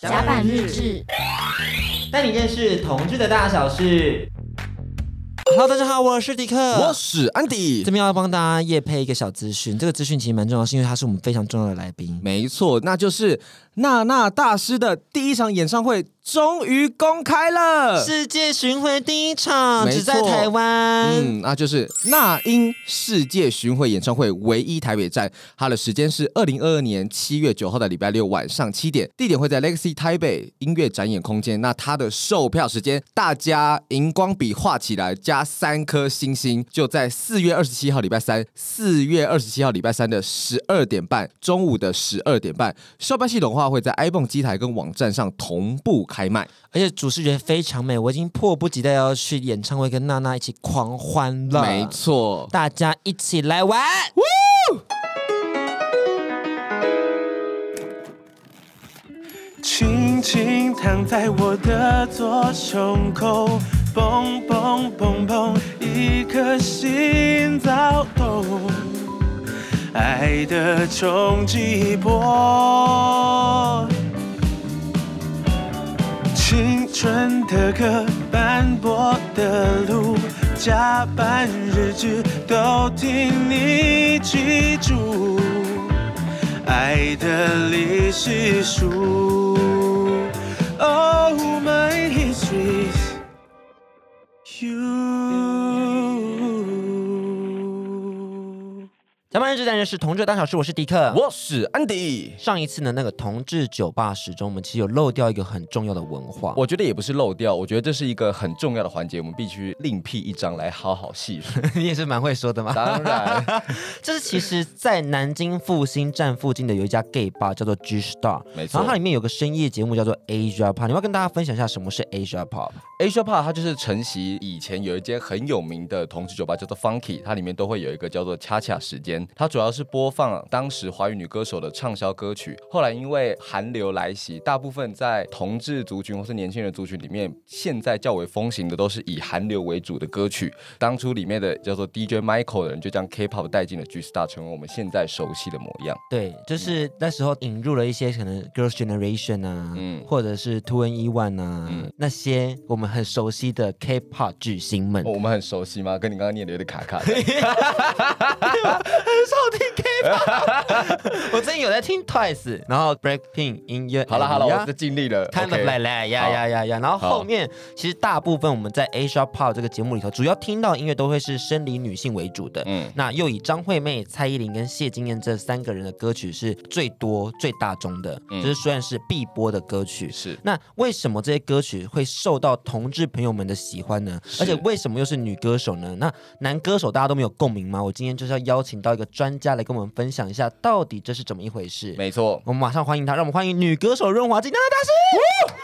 甲板日志，带你认识同志的大小事。Hello，大家好，我是迪克，我是安迪。这边要帮大家夜配一个小资讯，这个资讯其实蛮重要，是因为他是我们非常重要的来宾。没错，那就是娜娜大师的第一场演唱会。终于公开了世界巡回第一场，只在台湾。嗯，那就是那英世界巡回演唱会唯一台北站，它的时间是二零二二年七月九号的礼拜六晚上七点，地点会在 Legacy 台北音乐展演空间。那它的售票时间，大家荧光笔画起来，加三颗星星，就在四月二十七号礼拜三，四月二十七号礼拜三的十二点半，中午的十二点半，售票系统的话会在 iPhone 机台跟网站上同步开。开卖，而且主视觉非常美，我已经迫不及待要去演唱会跟娜娜一起狂欢了。没错，大家一起来玩。轻轻躺在我的左胸口，砰砰砰砰，一颗心躁动，爱的冲击波。青春的歌，斑驳的路，加班日志都听你记住，爱的历史书。Oh my history you。甲板日志单元是同志大小事，我是迪克，我是安迪。上一次呢，那个同志酒吧时钟，我们其实有漏掉一个很重要的文化。我觉得也不是漏掉，我觉得这是一个很重要的环节，我们必须另辟一章来好好细说。你也是蛮会说的嘛。当然，这是其实，在南京复兴站附近的有一家 gay bar 叫做 G Star，没错。然后它里面有个深夜节目叫做 Asia Pop，你要跟大家分享一下什么是 Asia Pop？Asia Pop 它就是承袭以前有一间很有名的同志酒吧叫做 Funky，它里面都会有一个叫做恰恰时间，它主要是播。放当时华语女歌手的畅销歌曲，后来因为韩流来袭，大部分在同志族群或是年轻人族群里面，现在较为风行的都是以韩流为主的歌曲。当初里面的叫做 DJ Michael 的人，就将 K-pop 带进了 G Star，成为我们现在熟悉的模样。对，就是那时候引入了一些可能 Girls Generation 啊，嗯，或者是 Two N E One 啊，嗯，那些我们很熟悉的 K-pop 巨星们。哦，我们很熟悉吗？跟你刚刚念的有点卡卡的。很少听 K。我最近有在听 Twice，然后 Blackpink 音乐。好了好了，我是尽力了。Kind of like that，呀呀呀呀。然后后面其实大部分我们在 Asia Pop 这个节目里头，主要听到音乐都会是生理女性为主的。嗯，那又以张惠妹、蔡依林跟谢金燕这三个人的歌曲是最多最大众的，就是算是必播的歌曲。是。那为什么这些歌曲会受到同志朋友们的喜欢呢？而且为什么又是女歌手呢？那男歌手大家都没有共鸣吗？我今天就是要邀请到一个专家来跟我们。分享一下到底这是怎么一回事？没错，我们马上欢迎他，让我们欢迎女歌手润滑剂娜娜大师。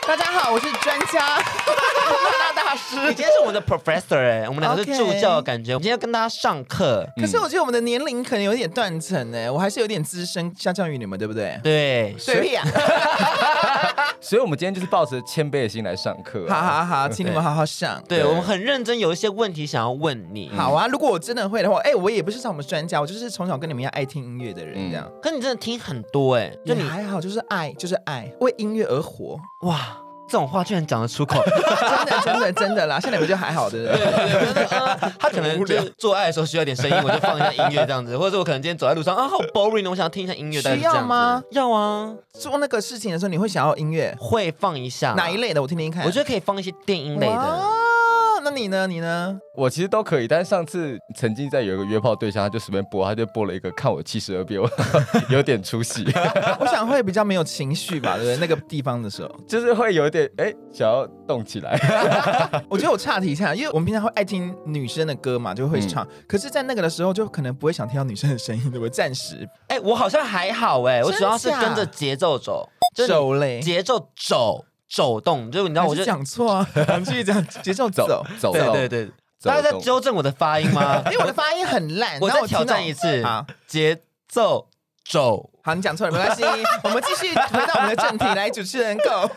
大家好，我是专家娜娜大师。你 今天是我们的 professor 哎，我们两个是助教的感觉。我们今天要跟大家上课，可是我觉得我们的年龄可能有点断层哎，我还是有点资深，相较于你们，对不对？对，对呀。所以，我们今天就是抱着谦卑的心来上课。好好好，请你们好好上。对，我们很认真，有一些问题想要问你。好啊，如果我真的会的话，哎，我也不是什么专家，我就是从小跟你们一样爱听音乐的人，这样。可你真的听很多哎，就你还好，就是爱，就是爱，为音乐而活。哇，这种话居然讲得出口，真的真的真的啦。像你们就还好，对不对？他可能就做爱的时候需要点声音，我就放一下音乐这样子，或者说我可能今天走在路上啊，好 boring，我想要听一下音乐。需要吗？要啊。做那个事情的时候，你会想要音乐？会放一下哪一类的？我听听看。我觉得可以放一些电音类的。那你呢？你呢？我其实都可以，但是上次曾经在有一个约炮对象，他就随便播，他就播了一个看我七十二变，我 有点出戏。我想会比较没有情绪吧，对不对？那个地方的时候，就是会有点哎，想要动起来。我觉得我岔题一下，因为我们平常会爱听女生的歌嘛，就会唱。嗯、可是，在那个的时候，就可能不会想听到女生的声音，对不对？暂时。哎，我好像还好哎，我主要是跟着节奏走，走嘞，节奏走。走动，就你知道，我就讲错啊，我继续讲节奏走走，对对对，大家在纠正我的发音吗？因为我的发音很烂，我再挑战一次。啊，节奏走，好，你讲错了没关系，我们继续回到我们的正题来，主持人 Go，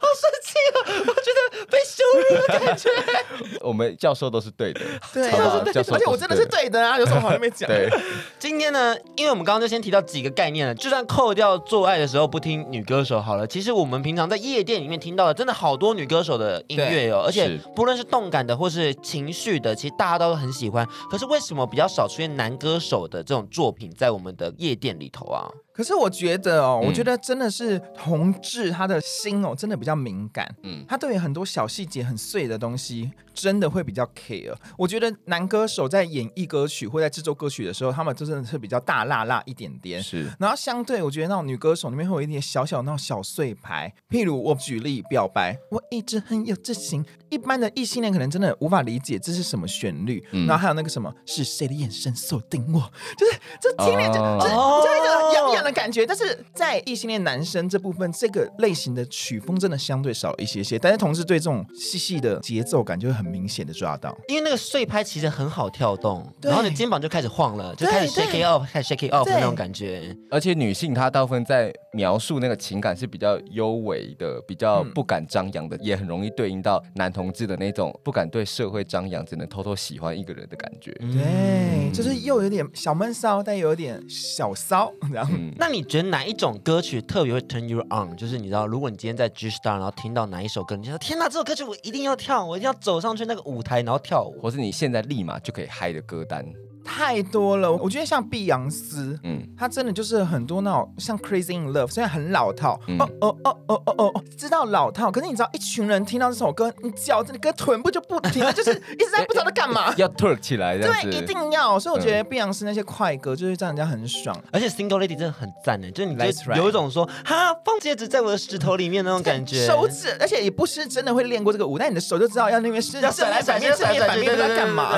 好生气啊，我觉得被羞辱的感觉。我们教授都是对的，对教授而且我真的是对的啊，有什么好还没讲？对，今天呢，因为我们刚刚就先提到几个概念了，就算扣掉做爱的时候不听女歌手好了，其实我们平常在夜店里面听到的，真的好多女歌手的音乐哦，而且不论是动感的或是情绪的，其实大家都很喜欢。可是为什么比较少出现男歌手的这种作品在我们的夜店里头啊？可是我觉得哦，嗯我觉得真的是同志他的心哦，真的比较敏感。嗯嗯，他对于很多小细节很碎的东西，真的会比较 care。我觉得男歌手在演绎歌曲或在制作歌曲的时候，他们真的是比较大辣辣一点点。是然后相对，我觉得那种女歌手里面会有一点小小那种小碎牌，譬如我举例表白，我一直很有自信。一般的异性恋可能真的无法理解这是什么旋律，嗯然后还有那个什么是谁的眼神锁定我，就是这听了就、哦就就一种痒痒的感觉。但是在异性恋男生这部分，这个类型的曲风真的相对少一些些，但是同时对这种细细的节奏感就会很明显的抓到。因为那个碎拍其实很好跳动，然后你肩膀就开始晃了，就开始 shake 对 it off，开始 shake it off 对那种感觉。而且女性她大部分在描述那个情感是比较幽微的，比较不敢张扬的，也很容易对应到男同志的那种不敢对社会张扬，只能偷偷喜欢一个人的感觉。对，就是又有点小闷骚，但又有点小骚，然后。嗯，那你觉得哪一种歌曲特别会 turn you on？就是你知道，如果你今天在 G Star，然后听到哪一首歌，你就说天哪，这首歌曲我一定要跳，我一定要走上去那个舞台，然后跳舞。或是你现在立马就可以嗨的歌单。太多了，我觉得像碧昂斯，嗯，他真的就是很多那种像 Crazy in Love，虽然很老套，嗯哦哦哦哦哦哦，知道老套，可是你知道一群人听到这首歌，你脚你跟臀部就不停了，就是一直在不知道在干嘛。要 twerk 起来。对，一定要。所以我觉得碧昂斯那些快歌就是让人家很爽。而且 Single Lady 真的很赞呢，就是你就有一种说哈放戒指在我的指头里面那种感觉。手指，而且也不是真的会练过这个舞，但你的手就知道要那边是要甩来甩去，正面反面在干嘛。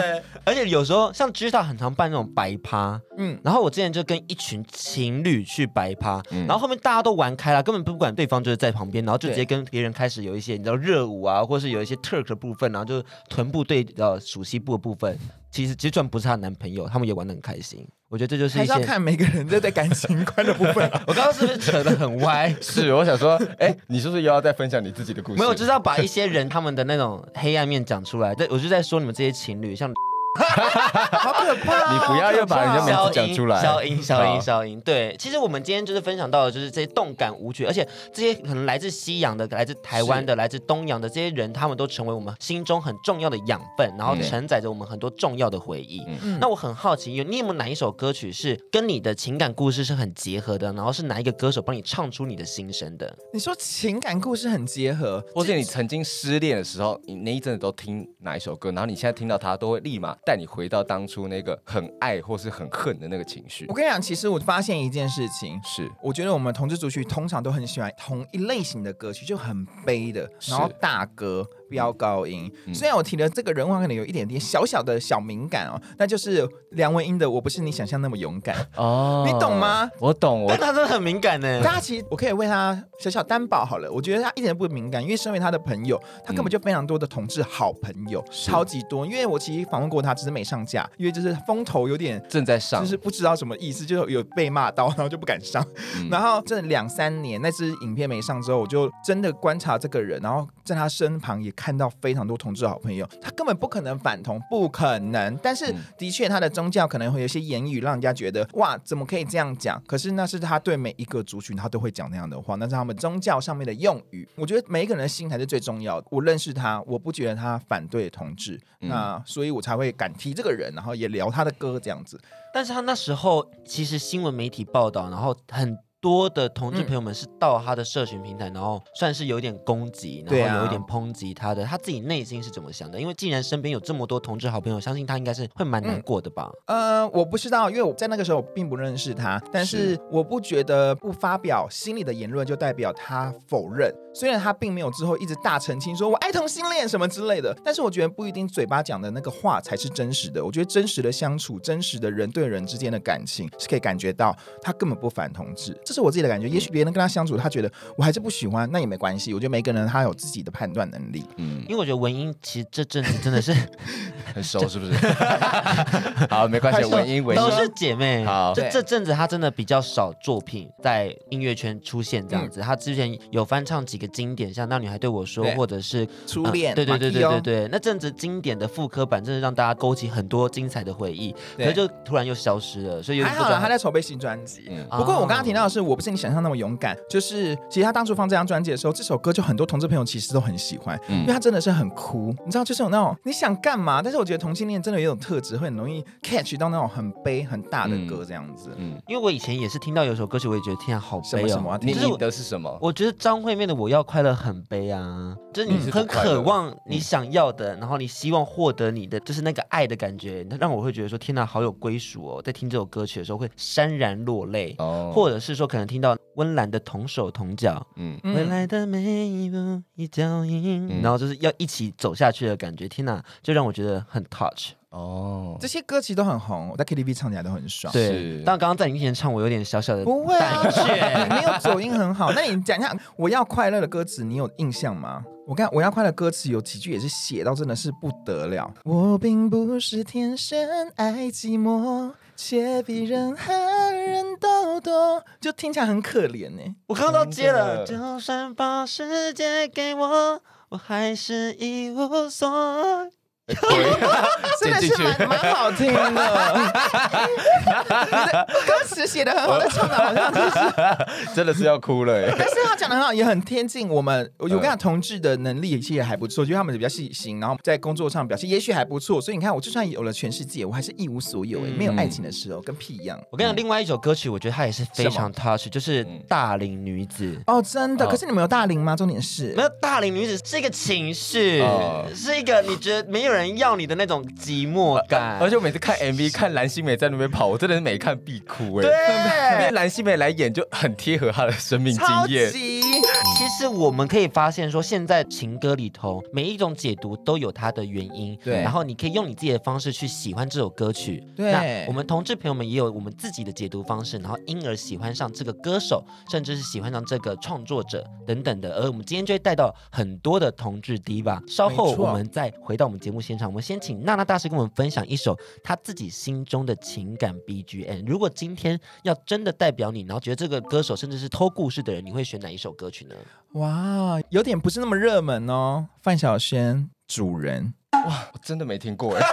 而且有时候像 G Star 很常办那种白趴，嗯，然后我之前就跟一群情侣去白趴，嗯然后后面大家都玩开了，根本不管对方就是在旁边，然后就直接跟别人开始有一些你知道热舞啊，或是有一些 Turk 的部分，然后就臀部对呃熟悉部的部分，其实其实就算不是她男朋友，他们也玩得很开心。我觉得这就是。还是要看每个人在在感情观的部分啊。我刚刚是不是扯得很歪？是，我想说，哎，你是不是又要再分享你自己的故事？没有，就是要把一些人他们的那种黑暗面讲出来。对，我就在说你们这些情侣，像好可怕哦！你不要又把人家名字讲出来消音，消音，消音。对，其实我们今天就是分享到的，就是这些动感舞曲，而且这些可能来自西洋的、来自台湾的、来自东洋的这些人，他们都成为我们心中很重要的养分，然后嗯承载着我们很多重要的回忆。嗯那我很好奇，有你有没有哪一首歌曲是跟你的情感故事是很结合的？然后是哪一个歌手帮你唱出你的心声的？你说情感故事很结合，或者你曾经失恋的时候，你那一阵子都听哪一首歌，然后你现在听到它，都会立马带你回到当初那个很爱或是很恨的那个情绪我。跟你讲，其实我发现一件事情。是，我觉得我们同志族群通常都很喜欢同一类型的歌曲，就很悲的，是然后大歌飙高音。嗯虽然我提的这个人话可能有一点点小小的小敏感哦，那就是梁文音的《我不是你想象那么勇敢》。哦你懂吗？我懂，我但他真的很敏感呢。大家其实我可以为他小小担保好了，我觉得他一点都不敏感，因为身为他的朋友，他根本就非常多的同志好朋友，是超级多。因为我其实访问过他，只是没上架，因为就是风头有点。正在上，就是不知道什么意思，就有被骂到，然后就不敢上。嗯然后这两三年那支影片没上之后，我就真的观察这个人，然后在他身旁也看到非常多同志好朋友，他根本不可能反同，不可能。但是嗯的确，他的宗教可能会有一些言语让人家觉得哇，怎么可以这样讲？可是那是他对每一个族群他都会讲那样的话，那是他们宗教上面的用语。我觉得每一个人的心才是最重要的。我认识他，我不觉得他反对同志，嗯那所以我才会敢提这个人，然后也聊他的歌这样子。但是他那时候其实新闻媒体报道，然后很多的同志朋友们是到他的社群平台，然后算是有点攻击，然后有一点抨击他的，他自己内心是怎么想的？因为既然身边有这么多同志好朋友，相信他应该是会蛮难过的吧？呃，我不知道，因为我在那个时候并不认识他，但是我不觉得不发表心里的言论就代表他否认。虽然他并没有之后一直大澄清说我爱同性恋什么之类的，但是我觉得不一定嘴巴讲的那个话才是真实的。我觉得真实的相处，真实的人对人之间的感情是可以感觉到他根本不反同志。这是我自己的感觉。也许别人跟他相处，他觉得我还是不喜欢，那也没关系。我觉得每个人他有自己的判断能力。嗯，因为我觉得文英其实这阵子真的是 很熟，是不是？好，没关系，文英文英都是姐妹。好，就这阵子她真的比较少作品在音乐圈出现这样子。她之前有翻唱几个经典，像《那女孩对我说》，或者是《初恋》。对对对对对对，那阵子经典的复刻版，真的让大家勾起很多精彩的回忆。可是就突然又消失了，所以还好她在筹备新专辑。不过我刚刚听到的是，我不是你想象那么勇敢。就是其实他当初放这张专辑的时候，这首歌就很多同志朋友其实都很喜欢，因为他真的是很哭，你知道，就是有那种你想干嘛？但是我觉得同性恋真的有一种特质，会很容易 catch 到那种很悲很大的歌这样子。嗯，因为我以前也是听到有首歌曲，我也觉得天啊，好悲哦。什么？你你的是什么？我觉得张惠妹的《我要快乐》很悲啊，就是你很渴望你想要的，然后你希望获得你的，就是那个爱的感觉，让我会觉得说天哪，好有归属哦。在听这首歌曲的时候会潸然落泪，哦，或者是说可能听到温岚的同手同脚，嗯，未来的每一步一脚印，然后就是要一起走下去的感觉，天哪，就让我觉得很 touch 哦。这些歌其实都很红，我在 KTV 唱起来都很爽。对，但刚刚在你面前唱，我有点小小的不会啊，你没有走音很好。那你讲一下我要快乐的歌词，你有印象吗？我看我要快乐歌词有几句也是写到真的是不得了。我并不是天生爱寂寞。却比任何人都多，就听起来很可怜呢。我刚刚都接了，就算把世界给我，我还是一无所。真的是蛮蛮好听的，歌词写的很好，但唱的好像就是真的是要哭了。但是他讲的很好，也很贴近我们。我跟你讲，同志的能力其实也还不错，觉得他们比较细心，然后在工作上表现也许还不错。所以你看，我就算有了全世界，我还是一无所有。哎，没有爱情的时候，跟屁一样。我跟你讲，另外一首歌曲，我觉得它也是非常 touch，就是《大龄女子》。哦，真的？可是你们有大龄吗？重点是没有大龄女子是一个情绪，是一个你觉得没有人要你的那种寂寞感，而且我每次看 MV 看蓝心湄在那边跑，我真的是每看必哭哎。对，因为蓝心湄来演就很贴合她的生命经验。其实我们可以发现说，现在情歌里头每一种解读都有它的原因。对，然后你可以用你自己的方式去喜欢这首歌曲。对，那我们同志朋友们也有我们自己的解读方式，然后因而喜欢上这个歌手，甚至是喜欢上这个创作者等等的。而我们今天就会带到很多的同志 Diva。稍后我们再回到我们节目现场，我们先请娜娜大师跟我们分享一首他自己心中的情感 BGM。如果今天要真的代表你，然后觉得这个歌手甚至是偷故事的人，你会选哪一首歌曲呢？哇，有点不是那么热门哦。范晓萱，主人。哇，我真的没听过哎。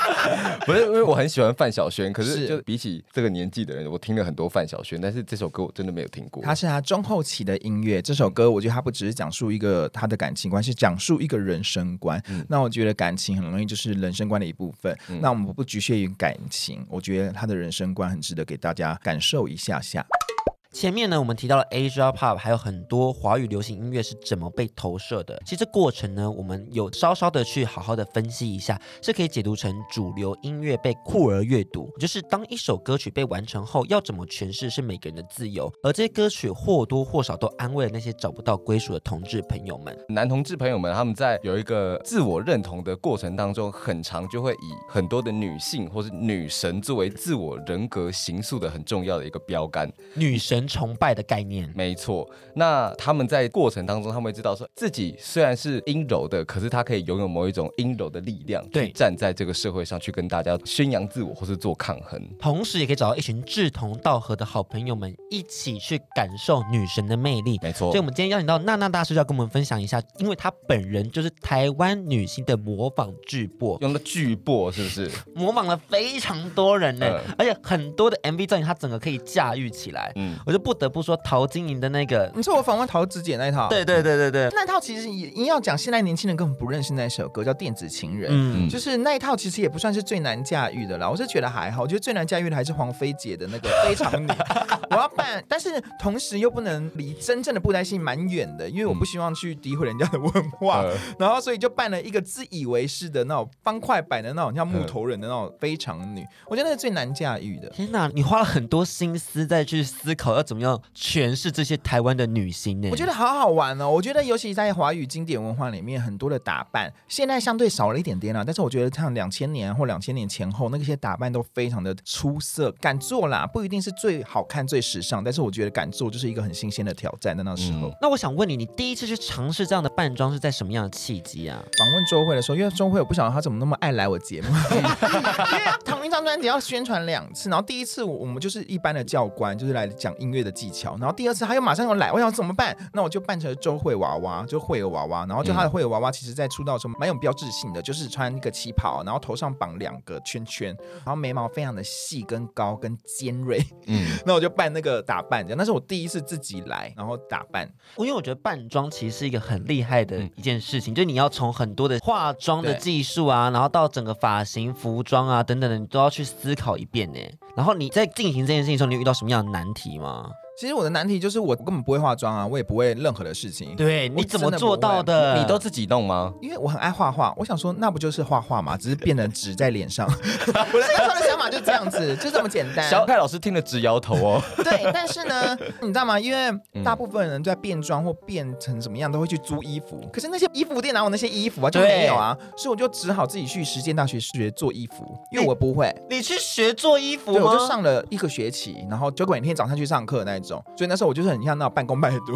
不是因为我很喜欢范晓萱，可是就比起这个年纪的人，我听了很多范晓萱，但是这首歌我真的没有听过。它是他中后期的音乐，这首歌我觉得它不只是讲述一个他的感情观，是讲述一个人生观。嗯、那我觉得感情很容易就是人生观的一部分。嗯、那我们不局限于感情，我觉得他的人生观很值得给大家感受一下下。前面呢，我们提到了 Asia Pop，还有很多华语流行音乐是怎么被投射的。其实这过程呢，我们有稍稍的去好好的分析一下，是可以解读成主流音乐被酷儿阅读，就是当一首歌曲被完成后，要怎么诠释是每个人的自由。而这些歌曲或多或少都安慰了那些找不到归属的同志朋友们。男同志朋友们，他们在有一个自我认同的过程当中，很长就会以很多的女性或是女神作为自我人格形塑的很重要的一个标杆。女神。崇拜的概念，没错。那他们在过程当中，他们会知道说自己虽然是阴柔的，可是他可以拥有某一种阴柔的力量，对，站在这个社会上去跟大家宣扬自我，或是做抗衡。同时，也可以找到一群志同道合的好朋友们，一起去感受女神的魅力。没错。所以，我们今天邀请到娜娜大师，要跟我们分享一下，因为她本人就是台湾女星的模仿巨擘，用了巨擘是不是？模仿了非常多人呢，嗯、而且很多的 MV 造型，她整个可以驾驭起来。嗯。就不得不说陶晶莹的那个，你说我访问陶子姐那一套，对对对对对，那套其实也硬要讲，现在年轻人根本不认识那首歌，叫《电子情人》，嗯，就是那一套其实也不算是最难驾驭的啦，我是觉得还好，我觉得最难驾驭的还是黄菲姐的那个非常女，我要扮，但是同时又不能离真正的布袋戏蛮远的，因为我不希望去诋毁人家的文化，嗯、然后所以就扮了一个自以为是的那种方块版的那种像木头人的那种非常女，我觉得那是最难驾驭的。天哪，你花了很多心思在去思考要怎么样。诠释这些台湾的女星呢，我觉得好好玩哦。我觉得尤其在华语经典文化里面，很多的打扮现在相对少了一点点啦。但是我觉得像两千年或两千年前后，那些打扮都非常的出色，敢做啦，不一定是最好看、最时尚，但是我觉得敢做就是一个很新鲜的挑战。在那时候，那我想问你，你第一次去尝试这样的扮装是在什么样的契机啊？访问周慧的时候，因为周慧我不晓得她怎么那么爱来我节目，因为同一张专辑要宣传两次，然后第一次我们就是一般的教官，就是来讲音乐的技巧，然后第二次他又马上又来，我想怎么办？那我就扮成周慧娃娃，就慧儿娃娃，然后就他的慧儿娃娃，其实在出道的时候蛮有标志性的，就是穿一个旗袍，然后头上绑两个圈圈，然后眉毛非常的细跟高跟尖锐，嗯，那我就扮那个打扮这样，那是我第一次自己来，然后打扮。因为我觉得扮装其实是一个很厉害的一件事情，嗯、就你要从很多的化妆的技术啊，然后到整个发型、服装啊等等的，你都要去思考一遍呢。然后你在进行这件事情的时候，你有遇到什么样的难题吗？其实我的难题就是我根本不会化妆啊，我也不会任何的事情。对，你怎么做到的？你都自己弄吗？因为我很爱画画，我想说那不就是画画嘛？只是变成纸在脸上。我的那时候的想法就这样子，就这么简单。小凯老师听了直摇头哦。对，但是呢，你知道吗？因为大部分人在变装或变成什么样都会去租衣服，可是那些衣服店哪有那些衣服啊？就没有啊。所以我就只好自己去实践大学学做衣服，因为我不会。你去学做衣服？对，我就上了一个学期，然后就每天早上去上课那一种。所以那时候我就。是很像那种半工半读，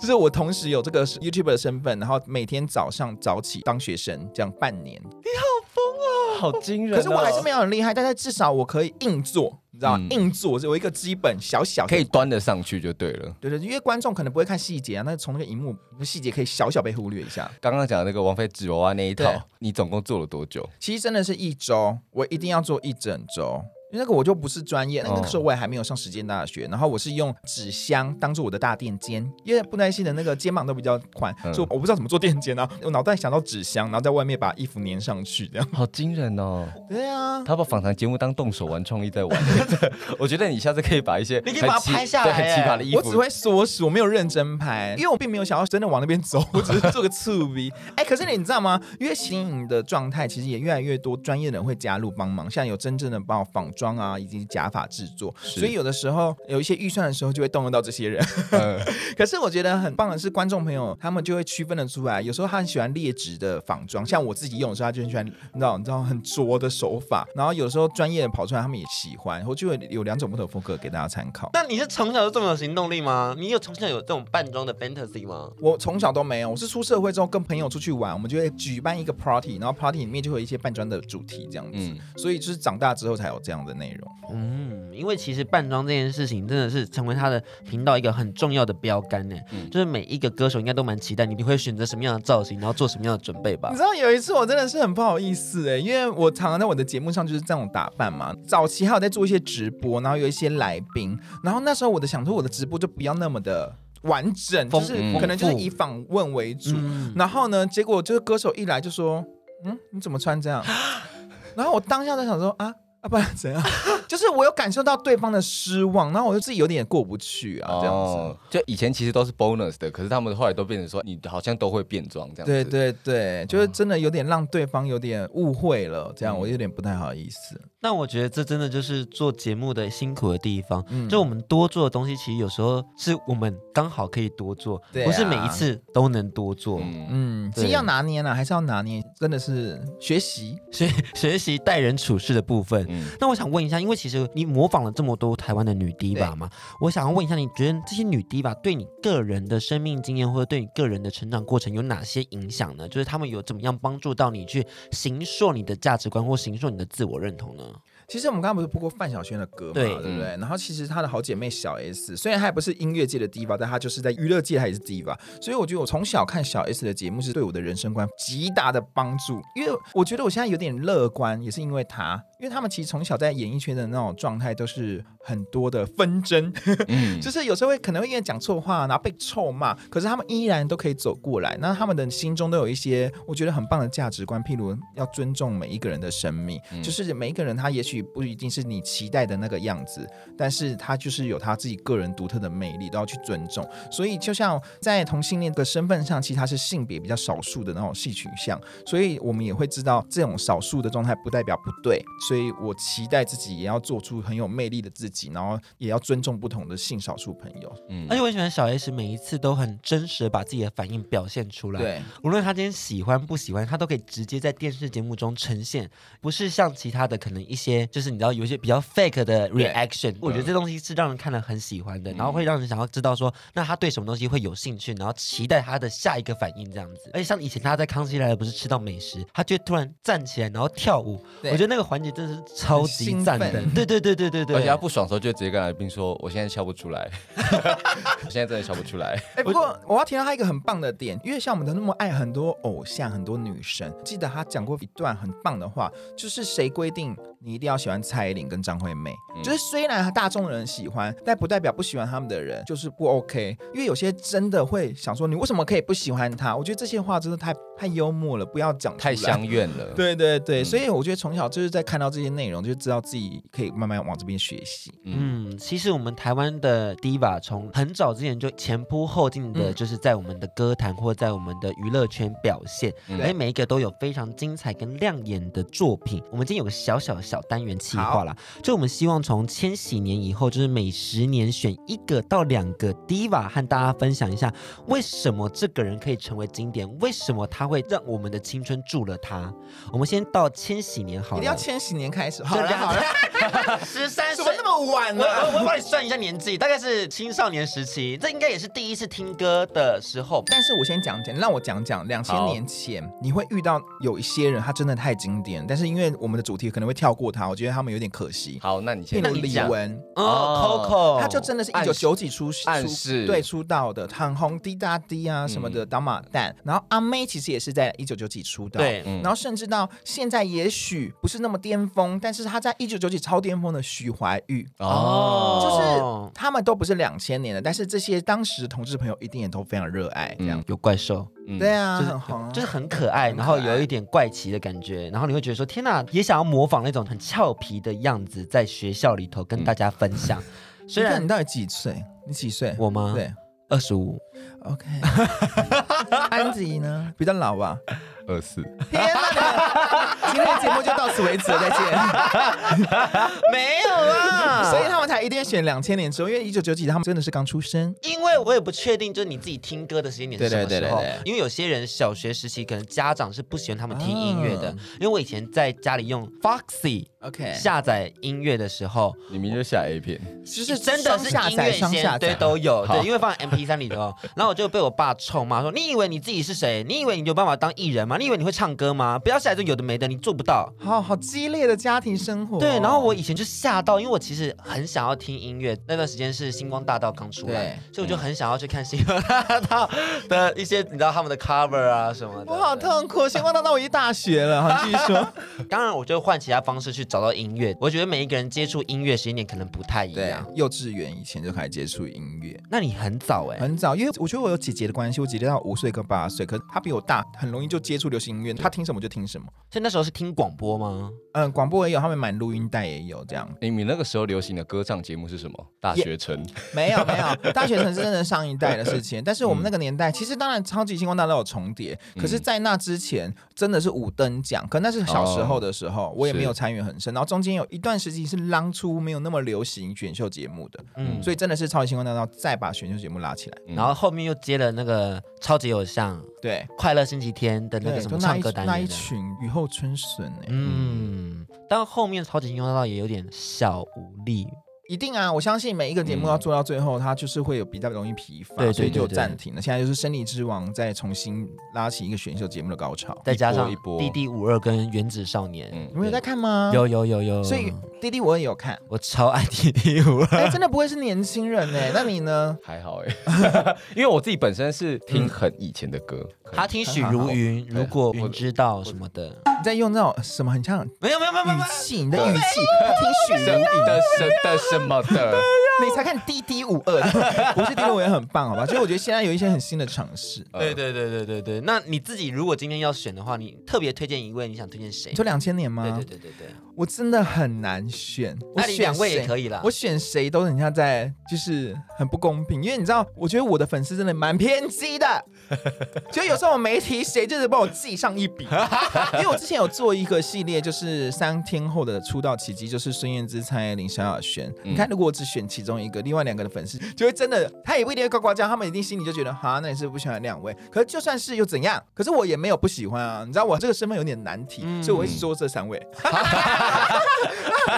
就是我同时有这个 YouTuber 的身份，然后每天早上早起当学生，这样半年。你好疯哦，好惊人哦！可是我还是没有很厉害，但是至少我可以硬做，你知道吗？嗯、硬做有一个基本小小可以端得上去就对了。对对，因为观众可能不会看细节啊，那从那个荧幕细节可以小小被忽略一下。刚刚讲的那个王菲纸娃娃那一套，你总共做了多久？其实真的是一周，我一定要做一整周。因为那个我就不是专业，那个时候我也还没有上实践大学，然后我是用纸箱当做我的大垫肩，因为布袋戏的那个肩膀都比较宽，嗯、所以我不知道怎么做垫肩啊，我脑袋想到纸箱，然后在外面把衣服粘上去，这样好惊人哦。对啊，他把访谈节目当动手玩创意在玩，我觉得你下次可以把一些 你可以把它拍下来，很奇葩的衣服，我只会缩时，我没有认真拍，因为我并没有想要真的往那边走，我只是做个侧 V。哎，可是你知道吗？因为新颖的状态其实也越来越多专业的人会加入帮忙，像有真正的帮我仿妆啊，以及假发制作，所以有的时候有一些预算的时候，就会动用到这些人。嗯、可是我觉得很棒的是，观众朋友他们就会区分得出来。有时候他很喜欢劣质的仿妆，像我自己用的时候，他就很喜欢，你知道，你知道很拙的手法。然后有时候专业的跑出来，他们也喜欢。然后就会有两种不同的风格给大家参考。那你是从小就这么有行动力吗？你有从小有这种扮装的 fantasy 吗？我从小都没有，我是出社会之后跟朋友出去玩，我们就会举办一个 party，然后 party 里面就会有一些扮装的主题这样子。嗯、所以就是长大之后才有这样的内容。嗯，因为。其实扮装这件事情真的是成为他的频道一个很重要的标杆呢。嗯，就是每一个歌手应该都蛮期待你，你会选择什么样的造型，然后做什么样的准备吧？你知道有一次我真的是很不好意思哎，因为我常常在我的节目上就是这种打扮嘛。早期还有在做一些直播，然后有一些来宾，然后那时候我的想说我的直播就不要那么的完整，就是可能就是以访问为主。嗯、然后呢，结果就是歌手一来就说，嗯，你怎么穿这样？然后我当下在想说啊。啊，不然怎样？就是我有感受到对方的失望，然后我就自己有点过不去啊，这样子。就以前其实都是 bonus 的，可是他们后来都变成说你好像都会变装这样子。对对对，就是真的有点让对方有点误会了，这样我有点不太好意思。那我觉得这真的就是做节目的辛苦的地方，就我们多做的东西，其实有时候是我们刚好可以多做，不是每一次都能多做。嗯，其实要拿捏呢，还是要拿捏，真的是学习学 学习待人处事的部分。嗯，那我想问一下，因为其实你模仿了这么多台湾的女 Diva 嘛，我想要问一下，你觉得这些女 Diva 对你个人的生命经验或者对你个人的成长过程有哪些影响呢？就是他们有怎么样帮助到你去形塑你的价值观或形塑你的自我认同呢？其实我们刚刚不是播过范晓萱的歌嘛，对，对不对？然后其实她的好姐妹小 S，虽然她也不是音乐界的 Diva，但她就是在娱乐界她也是 Diva。所以我觉得我从小看小 S 的节目是对我的人生观极大的帮助，因为我觉得我现在有点乐观，也是因为她。因为他们其实从小在演艺圈的那种状态都是很多的纷争，嗯、就是有时候会可能会因为讲错话，然后被臭骂，可是他们依然都可以走过来。那他们的心中都有一些我觉得很棒的价值观，譬如要尊重每一个人的生命，嗯、就是每一个人他也许不一定是你期待的那个样子，但是他就是有他自己个人独特的魅力，都要去尊重。所以就像在同性恋的身份上，其实他是性别比较少数的那种性取向，所以我们也会知道这种少数的状态不代表不对。所以我期待自己也要做出很有魅力的自己，然后也要尊重不同的性少数朋友。嗯，而且我很喜欢小 S 每一次都很真实的把自己的反应表现出来。对，无论他今天喜欢不喜欢，他都可以直接在电视节目中呈现，不是像其他的可能一些就是你知道有一些比较 fake 的 reaction。我觉得这东西是让人看了很喜欢的，然后会让人想要知道说，那他对什么东西会有兴趣，然后期待他的下一个反应这样子。而且像以前他在康熙来了不是吃到美食，他就突然站起来然后跳舞，我觉得那个环节真是超级赞的。对对对对对对，而且他不爽的时候就直接跟来宾说：“我现在笑不出来，我现在真的笑不出来。”哎，不过我要提到他一个很棒的点，因为像我们都那么爱很多偶像、很多女神，记得他讲过一段很棒的话，就是谁规定你一定要喜欢蔡依林跟张惠妹？嗯、就是虽然大众人喜欢，但不代表不喜欢他们的人就是不 OK。因为有些真的会想说，你为什么可以不喜欢他？我觉得这些话真的太太幽默了，不要讲太相怨了。对对对，嗯、所以我觉得从小就是在看到这些内容，就知道自己可以慢慢往这边学习。嗯，其实我们台湾的 Diva 从很早之前就前仆后继的，就是在我们的歌坛或在我们的娱乐圈表现，而且、嗯、每一个都有非常精彩跟亮眼的作品。我们今天有个小小的小单元企划啦，就我们希望从千禧年以后，就是每十年选一个到两个 Diva 和大家分享一下，为什么这个人可以成为经典，为什么他会让我们的青春住了他。我们先到千禧年好了，一定要千禧年开始。好了好了，十三岁那么晚呢？我我帮你算一下年纪，大概是青少年时期，这应该也是第一次听歌的时候。但是我先讲讲，让我讲讲两千年前你会遇到有一些人，他真的太经典，但是因为我们的主题可能会跳过他，我觉得他们有点可惜。好，那你先。比如李玟哦，Coco，他就真的是一九九几出暗示对出道的，很红滴答滴啊什么的，当马旦。然后阿妹其实也是在一九九几出道，对，然后甚至到现在也许不是那么巅峰，但是他在一九九几超巅峰的许怀玉哦，就是他们都不是两千年的，但是这些当时同志朋友一定也都非常热爱这样。有怪兽，对啊，就是就是很可爱，然后有一点怪奇的感觉，然后你会觉得说天哪，也想要模仿那种很俏皮的样子，在学校里头跟大家分享。虽然你到底几岁？你几岁？我吗？对，二十五。OK。安吉呢？比较老吧。二四，天哪！今天节目就到此为止了，再见。没有啊，所以他们才一定要选两千年之后，因为一九九几他们真的是刚出生。因为我也不确定，就是你自己听歌的时间点是什么时候。因为有些人小学时期可能家长是不喜欢他们听音乐的。因为我以前在家里用 Foxy，OK，下载音乐的时候，你明明就下 A 片，就是真的是音乐先对都有，对，因为放 MP 三里头，然后我就被我爸臭骂说：“你以为你自己是谁？你以为你有办法当艺人吗？”你以为你会唱歌吗？不要下来就有的没的，你做不到。好好激烈的家庭生活。对，然后我以前就吓到，因为我其实很想要听音乐。那段时间是星光大道刚出来，对所以我就很想要去看星光大道的一些，你知道他们的 cover 啊什么的。我好痛苦，星光大道我已经大学了，好继续说。当然，我就换其他方式去找到音乐。我觉得每一个人接触音乐时间点可能不太一样。幼稚园以前就开始接触音乐，那你很早哎、欸，很早，因为我觉得我有姐姐的关系，我姐姐到五岁跟八岁，可是她比我大，很容易就接触流行音乐。他听什么就听什么。所以那时候是听广播吗？嗯，广播也有，他们买录音带也有这样。你你那个时候流行的歌唱节目是什么？大学城？没有没有，大学城是真的上一代的事情。但是我们那个年代，其实当然超级星光大道有重叠，可是，在那之前真的是五等奖，可那是小时候的时候，我也没有参与很深。然后中间有一段时期是当初没有那么流行选秀节目的，嗯，所以真的是超级星光大道再把选秀节目拉起来，然后后面又接了那个超级偶像，对，快乐星期天的那个什么唱歌单元，那一群雨后春笋哎，嗯，嗯但后面超级星光大道也有点小无力。一定啊！我相信每一个节目要做到最后，它就是会有比较容易疲乏，所以就暂停了。现在就是《生理之王》再重新拉起一个选秀节目的高潮，再加上《弟弟五二》跟《原子少年》，你们有在看吗？有有有有。所以《弟弟五二》也有看，我超爱《弟弟五二》。哎，真的不会是年轻人哎？那你呢？还好哎，因为我自己本身是听很以前的歌，他听许茹芸，如果云知道什么的，你在用那种什么很像没有没有没有语气，你的语气，他听许茹芸的什的什么的。你才看滴滴五二，不是 D D 五也很棒，好吧？所以我觉得现在有一些很新的尝试。对对对对对对。那你自己如果今天要选的话，你特别推荐一位，你想推荐谁？就两千年吗？对对对对对。我真的很难选。我选两位也可以啦。我选谁都很像在，就是很不公平。因为你知道，我觉得我的粉丝真的蛮偏激的，就有时候我没提谁，就是帮我记上一笔。因为我之前有做一个系列，就是三天后的出道奇迹，就是孙燕姿、蔡依林、萧亚轩。嗯、你看，如果我只选其中一个，另外两个的粉丝就会真的，他也不一定会呱呱叫，他们一定心里就觉得，哈，那你是不是不喜欢两位？可是就算是又怎样？可是我也没有不喜欢啊。你知道我这个身份有点难题，嗯、所以我会说这三位。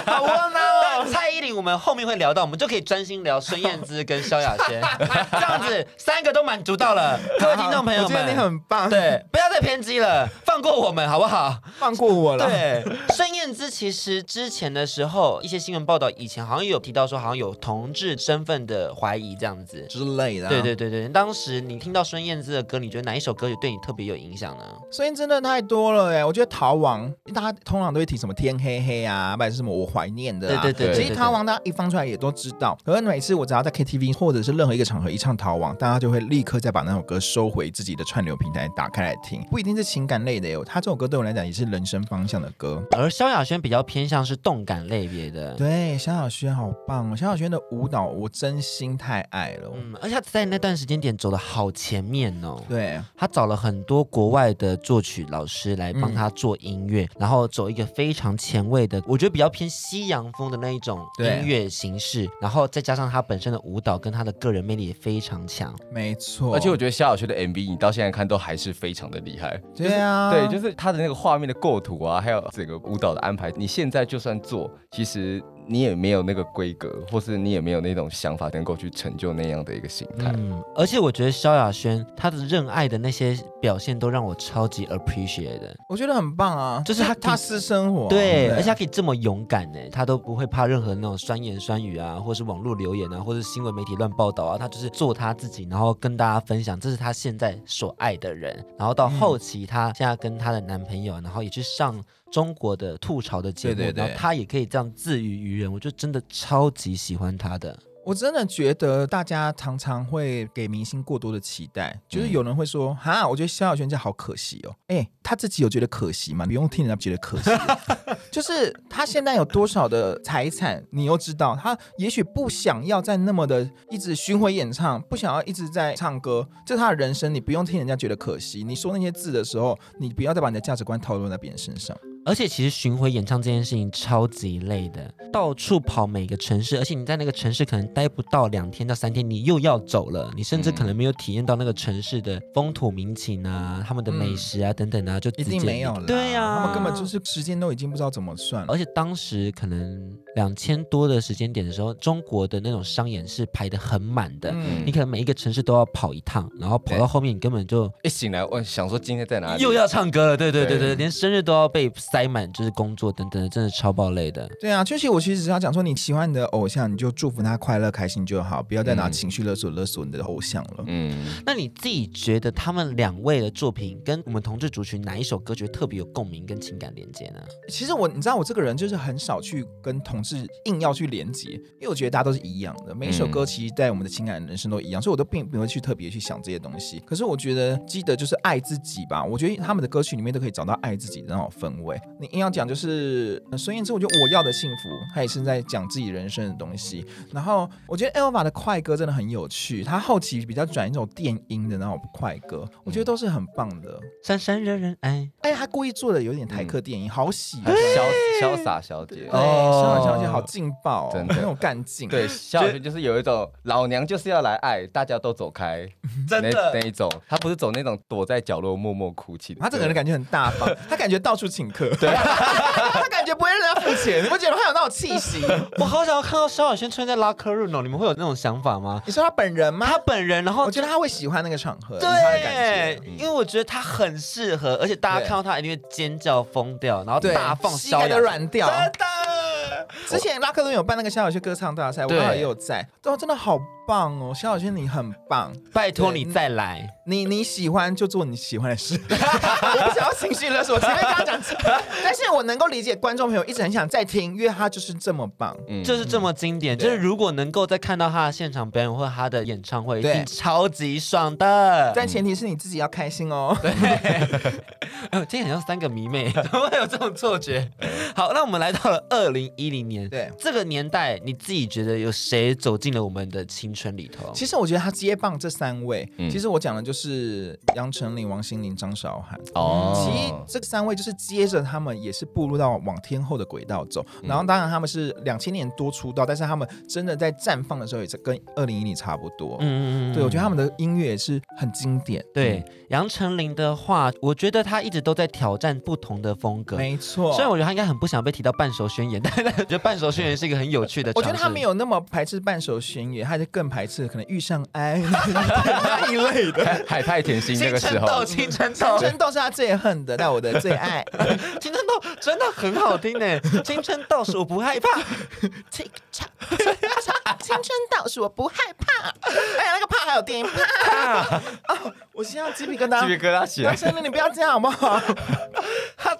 好窝囊哦！蔡依林，我们后面会聊到，我们就可以专心聊孙燕姿跟萧亚轩，这样子三个都满足到了。各位听众朋友们，我觉得你很棒。对，不要再偏激了，放过我们好不好？放过我了。对，孙燕姿其实之前的时候，一些新闻报道以前好像有提到说，好像有同志身份的怀疑这样子之类的。对对对对，当时你听到孙燕姿的歌，你觉得哪一首歌曲对你特别有影响呢？孙燕姿真的太多了哎，我觉得《逃亡》，大家通常都会提什么天黑黑啊，或者是什么我怀念的啊。对对对，其实《逃亡》大家一放出来也都知道，可是每次我只要在 KTV 或者是任何一个场合一唱《逃亡》，大家就会立刻再把那首歌收回自己的串流平台，打开来听。不一定是情感类的哟，他这首歌对我来讲也是人生方向的歌。而萧亚轩比较偏向是动感类别的。对，萧亚轩好棒哦！萧亚轩的舞蹈我真心太爱了。嗯，而且他在那段时间点走的好前面哦。对，他找了很多国外的作曲老师来帮他做音乐，嗯、然后走一个非常前卫的，我觉得比较偏西洋风的那一种音乐形式，然后再加上他本身的舞蹈跟他的个人魅力也非常强。没错，而且我觉得萧亚轩的 MV 你到现在看都还是非常的厉害。对啊，对，就是他的那个画面的构图啊，还有整个舞蹈的安排，你现在就算做，其实。你也没有那个规格，或是你也没有那种想法，能够去成就那样的一个形态。嗯，而且我觉得萧亚轩他的热爱的那些表现，都让我超级 appreciate 的。我觉得很棒啊，就是他他私生活，对，对而且他可以这么勇敢呢，他都不会怕任何那种酸言酸语啊，或是网络留言啊，或是新闻媒体乱报道啊，他就是做他自己，然后跟大家分享，这是他现在所爱的人。然后到后期，他现在跟他的男朋友，然后也去上。中国的吐槽的节目，对对对，然后他也可以这样自娱娱人，我就真的超级喜欢他的。我真的觉得大家常常会给明星过多的期待，就是有人会说，哈，我觉得萧亚轩这样好可惜哦。哎，他自己有觉得可惜吗？不用听人家觉得可惜，就是他现在有多少的财产，你又知道，他也许不想要再那么的一直巡回演唱，不想要一直在唱歌，这是他的人生，你不用听人家觉得可惜。你说那些字的时候，你不要再把你的价值观套用在别人身上。而且其实巡回演唱这件事情超级累的，到处跑每个城市，而且你在那个城市可能待不到两天到三天，你又要走了，你甚至可能没有体验到那个城市的风土民情啊，他们的美食啊等等啊，就一定没有了。对呀、啊，他们根本就是时间都已经不知道怎么算了。而且当时可能两千多的时间点的时候，中国的那种商演是排的很满的，嗯、你可能每一个城市都要跑一趟，然后跑到后面你根本就一醒来，我想说今天在哪里，又要唱歌了，对对对对，对连生日都要被。塞满就是工作等等的，真的超爆累的。对啊，就是我其实只要讲说，你喜欢你的偶像，你就祝福他快乐开心就好，不要再拿情绪勒索勒索你的偶像了。嗯，那你自己觉得他们两位的作品跟我们同志族群哪一首歌觉得特别有共鸣跟情感连接呢？其实我你知道我这个人就是很少去跟同志硬要去连接，因为我觉得大家都是一样的，每一首歌其实在我们的情感人生都一样，所以我都并不会去特别去想这些东西。可是我觉得记得就是爱自己吧，我觉得他们的歌曲里面都可以找到爱自己的那种氛围。你硬要讲就是。孙燕姿，我觉得我要的幸福，她也是在讲自己人生的东西。然后我觉得 Elva 的快歌真的很有趣，他后期比较转一种电音的那种快歌，我觉得都是很棒的。闪闪惹人爱，哎，他故意做的有点台客电音，好喜，潇潇洒小姐，哦，潇洒小姐好劲爆，真的很有干劲。对，萧亚轩就是有一种老娘就是要来爱，大家都走开，真的那一种。他不是走那种躲在角落默默哭泣，他整个人感觉很大方，他感觉到处请客。对。他感觉不会让人家付钱，你不觉得他有那种气息？我好想要看到萧亚轩穿在 Locker Room 哦，你们会有那种想法吗？你说他本人吗？他本人，然后我觉得他会喜欢那个场合，对，他的感觉，因为我觉得他很适合，而且大家看到他一定会尖叫疯掉，然后大放膝盖都软掉，真的。之前拉克鲁有办那个萧亚轩歌唱大赛，我刚好也有在，哦，真的好。棒哦，萧亚轩你很棒，拜托你再来。你你喜欢就做你喜欢的事，我不想要情绪勒索，我前面跟他讲，但是我能够理解观众朋友一直很想再听，因为他就是这么棒，嗯，就是这么经典，就是如果能够再看到他的现场表演或他的演唱会，一定超级爽的。但前提是你自己要开心哦。对，今天好像三个迷妹，怎么会有这种错觉？好，那我们来到了二零一零年，对这个年代，你自己觉得有谁走进了我们的青春里头？其实我觉得他接棒这三位，嗯、其实我讲的就是。是杨丞琳、王心凌、张韶涵哦，其实这三位就是接着他们也是步入到往天后的轨道走，嗯、然后当然他们是两千年多出道，但是他们真的在绽放的时候也是跟二零一零差不多。嗯嗯嗯，对，我觉得他们的音乐也是很经典。对，杨丞琳的话，我觉得他一直都在挑战不同的风格。没错，虽然我觉得他应该很不想被提到半熟宣言，但是我觉得半熟宣言是一个很有趣的。我觉得他没有那么排斥半熟宣言，他就更排斥可能遇上爱 那一类的。海派甜心那个时候，青春痘，青春痘是他最恨的，但我的最爱。青春痘真的很好听呢，青春痘是我不害怕。青春，青春痘是我不害怕。哎呀，那个怕还有电音怕。我现在鸡皮疙瘩，鸡皮疙瘩起来。真的，你不要这样好不好？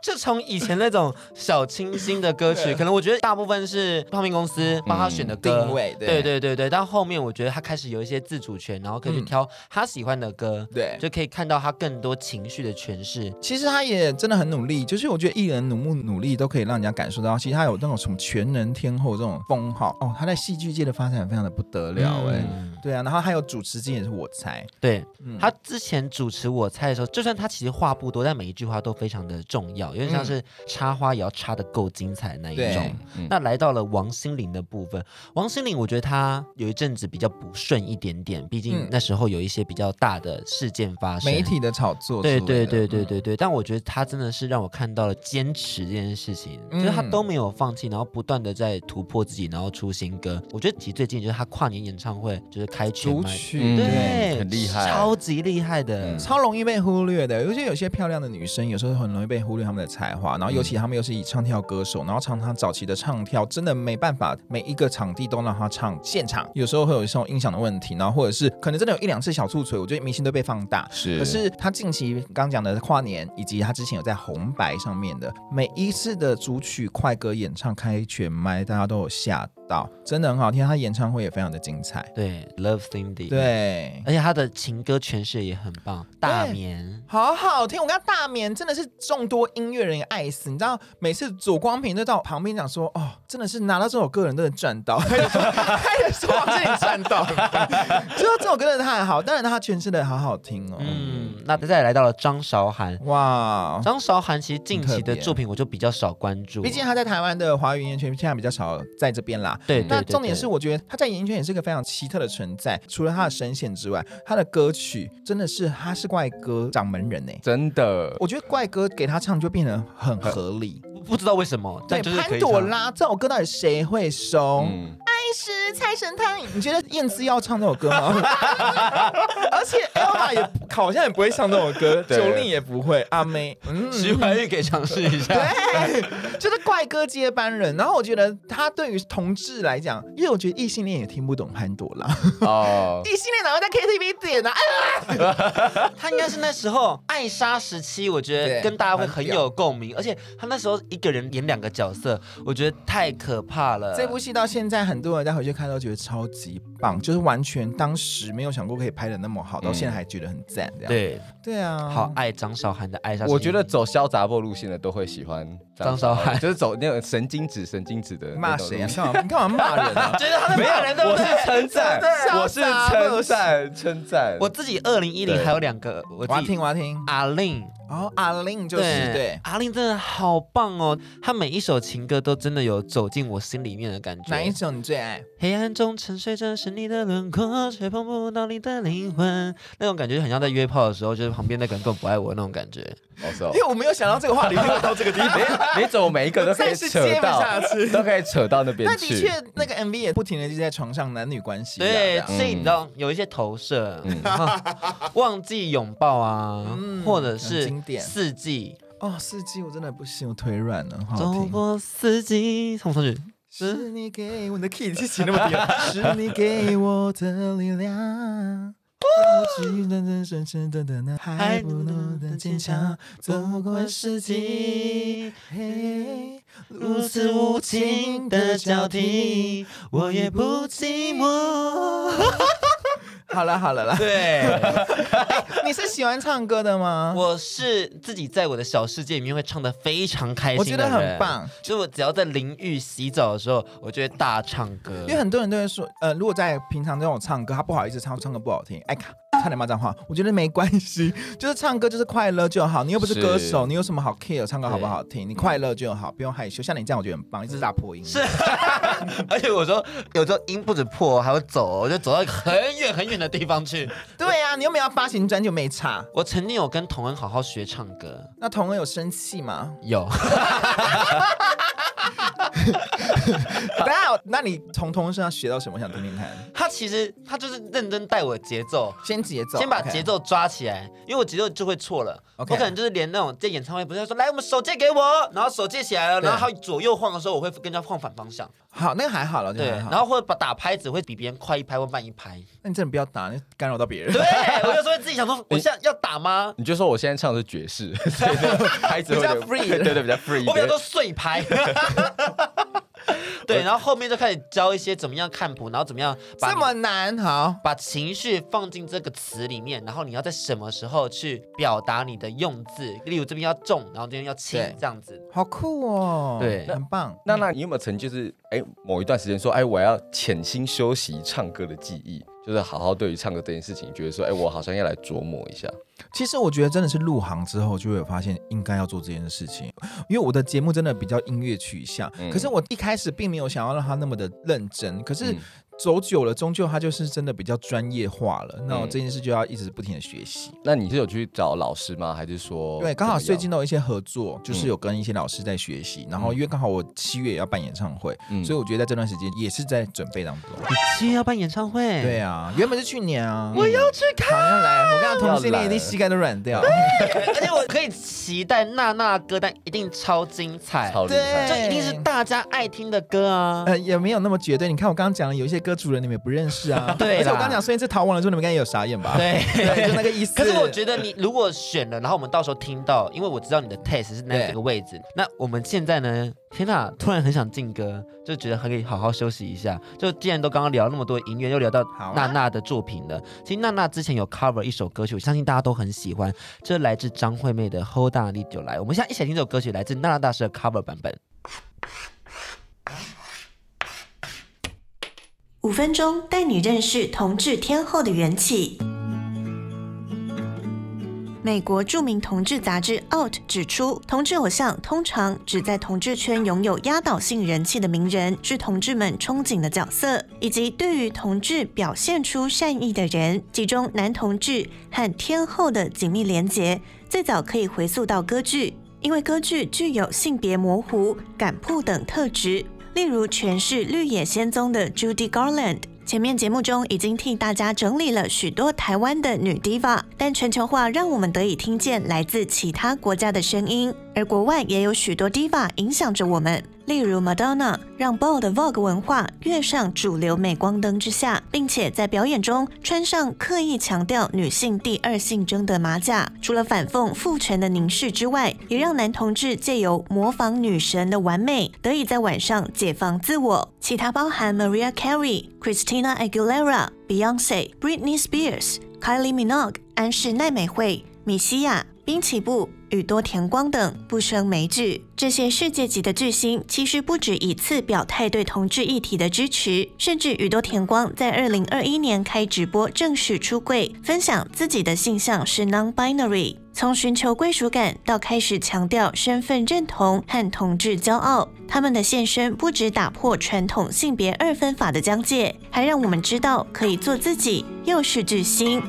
他就从以前那种小清新的歌曲，可能我觉得大部分是唱片公司帮他选的歌，对对对对。到后面我觉得他开始有一些自主权，然后可以去挑他喜欢的歌，对。就可以看到他更多情绪的诠释。其实他也真的很努力，就是我觉得艺人努不努力都可以让人家感受到，其实他有那种什么全能天后这种封号哦。他在戏剧界的发展非常的不得了哎，嗯、对啊。然后还有主持，今也是我猜，对，嗯、他之前主持我猜的时候，就算他其实话不多，但每一句话都非常的重要，因为像是插花也要插的够精彩那一种。嗯、那来到了王心凌的部分，王心凌我觉得她有一阵子比较不顺一点点，毕竟那时候有一些比较大的事件。发生媒体的炒作，对对对对对对，但我觉得她真的是让我看到了坚持这件事情，就是她都没有放弃，然后不断的在突破自己，然后出新歌。我觉得其实最近就是她跨年演唱会，就是开全曲，对，很厉害，超级厉害的，超容易被忽略的。尤其有些漂亮的女生，有时候很容易被忽略她们的才华，然后尤其他们又是以唱跳歌手，然后常常早期的唱跳真的没办法每一个场地都让他唱现场，有时候会有一种音响的问题，然后或者是可能真的有一两次小触锤，我觉得明星都被放大。是，可是他近期刚讲的跨年，以及他之前有在红白上面的每一次的主曲快歌演唱开全麦，大家都有吓到，真的很好听。他演唱会也非常的精彩。对，Love Cindy。对，而且他的情歌诠释也很棒。大眠，好好听。我跟他大眠真的是众多音乐人爱死。你知道，每次左光平都到旁边讲说，哦，真的是拿到这首歌人都能赚到，他也说，他也说往这里赚到。就说这首歌真的太好，当然他诠释的好好听哦。嗯，那再来到了张韶涵，哇，张韶涵其实近期的作品我就比较少关注，毕竟他在台湾的华语音乐圈现在比较少在这边啦。对，那重点是我觉得他在演艺圈也是一个非常奇特的存在，除了他的声线之外，他的歌曲真的是他是怪歌掌门人呢，真的，我觉得怪歌给他唱就变得很合理，不知道为什么。对，潘朵拉这首歌到底谁会收？是财神汤，你觉得燕姿要唱这首歌吗？而且 Elva 也好像也不会唱这首歌，九令也不会，阿妹，嗯，徐怀钰可以尝试一下。对，就是怪歌接班人。然后我觉得他对于同志来讲，因为我觉得异性恋也听不懂潘朵拉。哦，异性恋哪会在 KTV 点呢？他应该是那时候爱莎时期，我觉得跟大家会很有共鸣。而且他那时候一个人演两个角色，我觉得太可怕了。这部戏到现在很多人。大家回去看都觉得超级棒，就是完全当时没有想过可以拍的那么好，到现在还觉得很赞。这样对对啊，好爱张韶涵的爱上。我觉得走潇洒波路线的都会喜欢张韶涵，就是走那种神经质、神经质的。骂谁啊？你干嘛骂人啊？觉得他在骂人，我是 称赞，我是称赞，称赞。我自己二零一零还有两个，我要听，我要听。阿令。哦，阿令就是对，对阿令真的好棒哦，他每一首情歌都真的有走进我心里面的感觉。哪一首你最爱？黑暗中沉睡着是你的轮廓，却碰不到你的灵魂，那种感觉很像在约炮的时候，就是旁边那个人根本不爱我那种感觉。因为我没有想到这个话题会 到这个地方，你走每一个都可以扯到，都可以扯到那边去。那的确，那个 MV 也不停的就在床上男女关系，对，所以你知道有一些投射，忘记拥抱啊，或者是四季哦，四季我真的不行，我腿软了。走过四季，唱不上去。是你给我的 key 是起那么低，是你给我的力量。我只能认真真的等待，还不能的坚强，走过世纪，如此无情的交替，我也不寂寞。好了好了啦，对，你是喜欢唱歌的吗？我是自己在我的小世界里面会唱的非常开心，我觉得很棒。就是我只要在淋浴洗澡的时候，我就会大唱歌。因为很多人都会说，呃，如果在平常这种唱歌，他不好意思唱，唱歌不好听，哎卡。差点骂脏话，我觉得没关系，就是唱歌就是快乐就好。你又不是歌手，你有什么好 care？唱歌好不好听？你快乐就好，不用害羞。像你这样，我觉得很棒，一直打破音。是，而且我说有时候音不止破，还会走，我就走到很远很远的地方去。对呀、啊，你又没有发行专辑，就没差。我曾经有跟童恩好好学唱歌，那童恩有生气吗？有。等下，那你从童恩身上学到什么？想听听看。他其实他就是认真带我节奏，先节奏，先把节奏抓起来.因为我节奏就会错了。我可能就是连那种在演唱会不是说来我们手借给我，然后手借起来了，然后他左右晃的时候，我会跟人家晃反方向。好，那个还好了，对。然后或者把打拍子会比别人快一拍或慢一拍。那你真的不要打，你干扰到别人。对，我有时候自己想说，我现在要打吗？你就说我现在唱的是爵士，拍子比较 free，对 对，对比较 free。我比较多碎拍。对，然后后面就开始教一些怎么样看谱，然后怎么样把这么难，好把情绪放进这个词里面，然后你要在什么时候去表达你的用字，例如这边要重，然后这边要轻，这样子，好酷哦，对，很棒。那那你有没有曾就是哎某一段时间说哎我要潜心修习唱歌的技艺？就是好好对于唱歌这件事情，觉得说，哎，我好像要来琢磨一下。其实我觉得真的是入行之后，就会有发现应该要做这件事情。因为我的节目真的比较音乐取向，嗯、可是我一开始并没有想要让他那么的认真。可是。嗯走久了，终究他就是真的比较专业化了。那我这件事就要一直不停的学习。那你是有去找老师吗？还是说？对，刚好最近都有一些合作，就是有跟一些老师在学习。然后因为刚好我七月也要办演唱会，所以我觉得在这段时间也是在准备当中。你七月要办演唱会？对啊，原本是去年啊。我要去看。好像来，我刚刚同性恋一定膝盖都软掉。而且我可以期待娜娜歌单一定超精彩，超精彩，这一定是大家爱听的歌啊。呃，也没有那么绝对。你看我刚刚讲的，有一些歌主人你们也不认识。啊，对，而且我刚讲，孙燕姿逃亡了之后，你们应该也有傻眼吧？对，对，就那个意思。可是我觉得你如果选了，然后我们到时候听到，因为我知道你的 taste 是那这个位置，那我们现在呢？天呐，突然很想进歌，就觉得还可以好好休息一下。就既然都刚刚聊那么多音乐，又聊到娜娜的作品了。啊、其实娜娜之前有 cover 一首歌曲，我相信大家都很喜欢，这来自张惠妹的《Hold On》你就来。我们现在一起来听这首歌曲，来自娜娜大师的 cover 版本。五分钟带你认识同志天后的缘起。美国著名同志杂志《Out》指出，同志偶像通常指在同志圈拥有压倒性人气的名人，是同志们憧憬的角色，以及对于同志表现出善意的人。其中，男同志和天后的紧密连结，最早可以回溯到歌剧，因为歌剧具有性别模糊、赶铺等特质。例如诠释《绿野仙踪》的 Judy Garland，前面节目中已经替大家整理了许多台湾的女 diva，但全球化让我们得以听见来自其他国家的声音，而国外也有许多 diva 影响着我们。例如 Madonna 让 bold Vogue 文化跃上主流镁光灯之下，并且在表演中穿上刻意强调女性第二性征的马甲，除了反讽父权的凝视之外，也让男同志借由模仿女神的完美，得以在晚上解放自我。其他包含 Maria Carey、Christina Aguilera、Beyonce、Britney Spears、Kylie Minogue、安室奈美惠、米西亚、滨崎步。宇多田光等不胜枚举，这些世界级的巨星其实不止一次表态对同志议题的支持，甚至宇多田光在二零二一年开直播正式出柜，分享自己的性向是 non-binary。从寻求归属感到开始强调身份认同和同志骄傲，他们的现身不止打破传统性别二分法的疆界，还让我们知道可以做自己，又是巨星。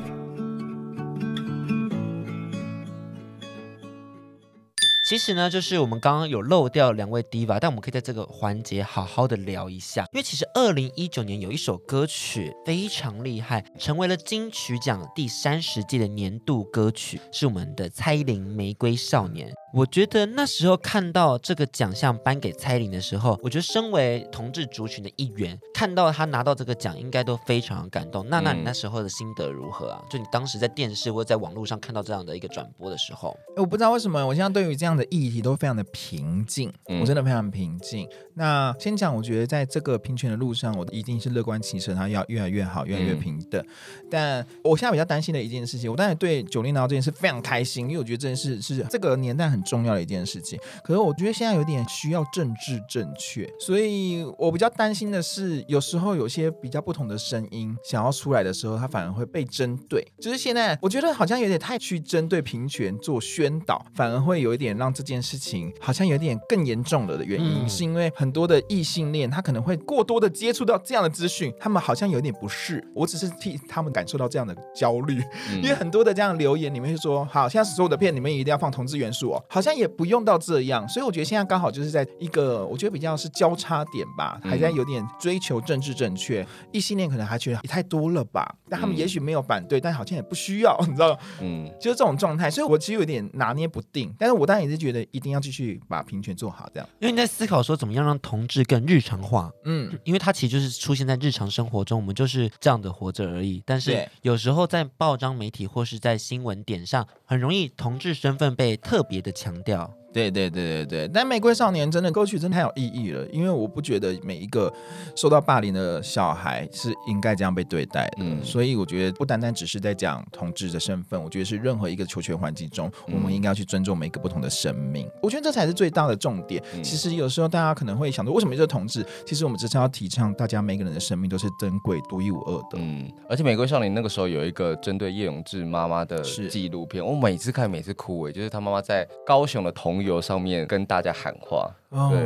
其实呢，就是我们刚刚有漏掉两位 diva，但我们可以在这个环节好好的聊一下。因为其实二零一九年有一首歌曲非常厉害，成为了金曲奖第三十季的年度歌曲，是我们的蔡依林《玫瑰少年》。我觉得那时候看到这个奖项颁给蔡依林的时候，我觉得身为同志族群的一员，看到她拿到这个奖，应该都非常感动。那那你那时候的心得如何啊？就你当时在电视或者在网络上看到这样的一个转播的时候，我不知道为什么，我现在对于这样的议题都非常的平静，嗯、我真的非常平静。那先讲，我觉得在这个平权的路上，我一定是乐观其成，它要越来越好，越来越平等。嗯、但我现在比较担心的一件事情，我当然对九零拿到这件事非常开心，因为我觉得这件事是这个年代很重要的一件事情。可是我觉得现在有点需要政治正确，所以我比较担心的是，有时候有些比较不同的声音想要出来的时候，它反而会被针对。就是现在，我觉得好像有点太去针对平权做宣导，反而会有一点让这件事情好像有点更严重了的原因，嗯、是因为很多的异性恋他可能会过多的接触到这样的资讯，他们好像有点不适。我只是替他们感受到这样的焦虑，嗯、因为很多的这样的留言里面就说，好，现在所有的片你们一定要放同志元素哦，好像也不用到这样。所以我觉得现在刚好就是在一个我觉得比较是交叉点吧，还在有点追求政治正确，异性恋可能还觉得也太多了吧，但他们也许没有反对，但好像也不需要，你知道，嗯，就是这种状态。所以我其实有点拿捏不定，但是我当然也是觉得一定要继续把平权做好，这样。因为你在思考说怎么样让同志更日常化，嗯，因为它其实就是出现在日常生活中，我们就是这样的活着而已。但是有时候在报章媒体或是在新闻点上，很容易同志身份被特别的强调。对对对对对，但《玫瑰少年》真的歌曲真的太有意义了，因为我不觉得每一个受到霸凌的小孩是应该这样被对待的，嗯，所以我觉得不单单只是在讲同志的身份，我觉得是任何一个求全环境中，我们应该要去尊重每一个不同的生命，嗯、我觉得这才是最大的重点。嗯、其实有时候大家可能会想说，为什么就是同志？其实我们只是要提倡大家每个人的生命都是珍贵、独一无二的。嗯，而且《玫瑰少年》那个时候有一个针对叶永志妈妈的纪录片，我每次看每次哭诶，就是他妈妈在高雄的上面跟大家喊话，对，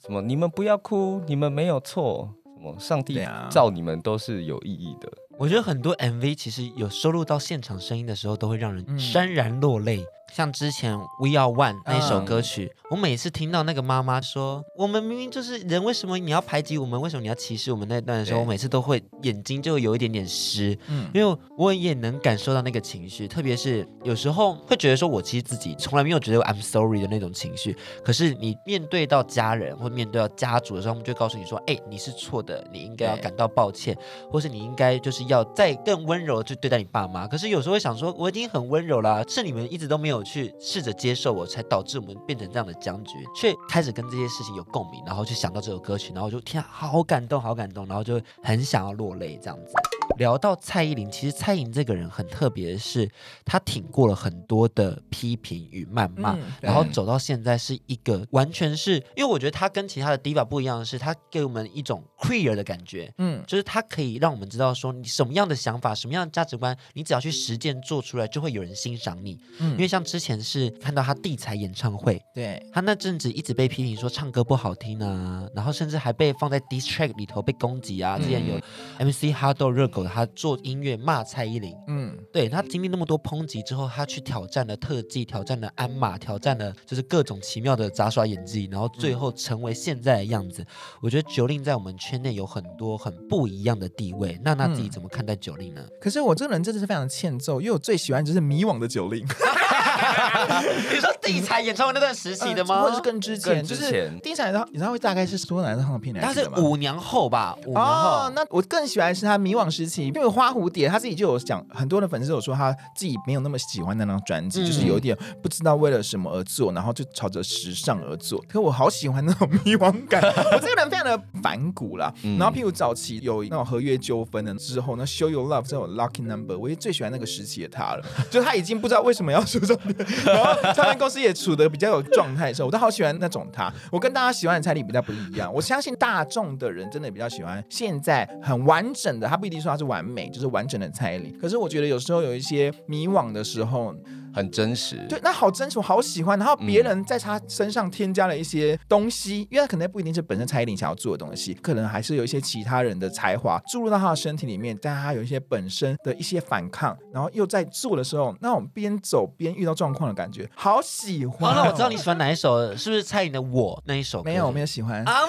什么你们不要哭，你们没有错，什么上帝造你们都是有意义的。我觉得很多 MV 其实有收录到现场声音的时候，都会让人潸然落泪。像之前 We Are One 那首歌曲，嗯、我每次听到那个妈妈说“我们明明就是人，为什么你要排挤我们？为什么你要歧视我们？”那段的时候，我每次都会眼睛就有一点点湿，嗯，因为我也能感受到那个情绪，特别是有时候会觉得说，我其实自己从来没有觉得 I'm sorry 的那种情绪，可是你面对到家人或面对到家族的时候，他们就告诉你说：“哎，你是错的，你应该要感到抱歉，或是你应该就是要再更温柔的去对待你爸妈。”可是有时候会想说，我已经很温柔了，是你们一直都没有去试着接受我，才导致我们变成这样的僵局，却开始跟这些事情有共鸣，然后就想到这首歌曲，然后就天啊，好感动，好感动，然后就很想要落泪这样子。聊到蔡依林，其实蔡依林这个人很特别的是，她挺过了很多的批评与谩骂，嗯、然后走到现在是一个完全是，因为我觉得她跟其他的 diva 不一样的是，她给我们一种 queer 的感觉，嗯，就是她可以让我们知道说，你什么样的想法，什么样的价值观，你只要去实践做出来，就会有人欣赏你。嗯，因为像之前是看到她地才演唱会，对，她那阵子一直被批评说唱歌不好听啊，然后甚至还被放在 diss track 里头被攻击啊，之前有 MC 哈豆热狗。他做音乐骂蔡依林，嗯，对，他经历那么多抨击之后，他去挑战了特技，挑战了鞍马，挑战了就是各种奇妙的杂耍演技，然后最后成为现在的样子。嗯、我觉得 Jolin 在我们圈内有很多很不一样的地位。娜娜自己怎么看待 Jolin 呢？可是我这个人真的是非常欠揍，因为我最喜欢就是迷惘的 Jolin。你说地才演唱会那段时期的吗？或者是更之前？就是地才演唱会大概是说哪一张片来？他是五年后吧？五年后。哦，那我更喜欢是他迷惘时期，因为花蝴蝶他自己就有讲，很多的粉丝有说他自己没有那么喜欢那张专辑，嗯、就是有一点不知道为了什么而做，然后就朝着时尚而做。可我好喜欢那种 迷惘感，我这个人非常的反骨啦。嗯、然后譬如早期有那种合约纠纷的之后，那 Show Your Love 这种 Lucky Number，我也最喜欢那个时期的他了，就他已经不知道为什么要说这种。然后唱片公司也处的比较有状态的时候，我都好喜欢那种他。我跟大家喜欢的蔡礼比较不一样。我相信大众的人真的比较喜欢现在很完整的，他不一定说他是完美，就是完整的彩礼。可是我觉得有时候有一些迷惘的时候。很真实，对，那好真实，我好喜欢。然后别人在他身上添加了一些东西，嗯、因为他可能不一定是本身蔡依林想要做的东西，可能还是有一些其他人的才华注入到他的身体里面，但他有一些本身的一些反抗，然后又在做的时候，那种边走边遇到状况的感觉，好喜欢。好、哦，那我知道你喜欢哪一首，是不是蔡依林的《我》那一首？没有，我没有喜欢。啊，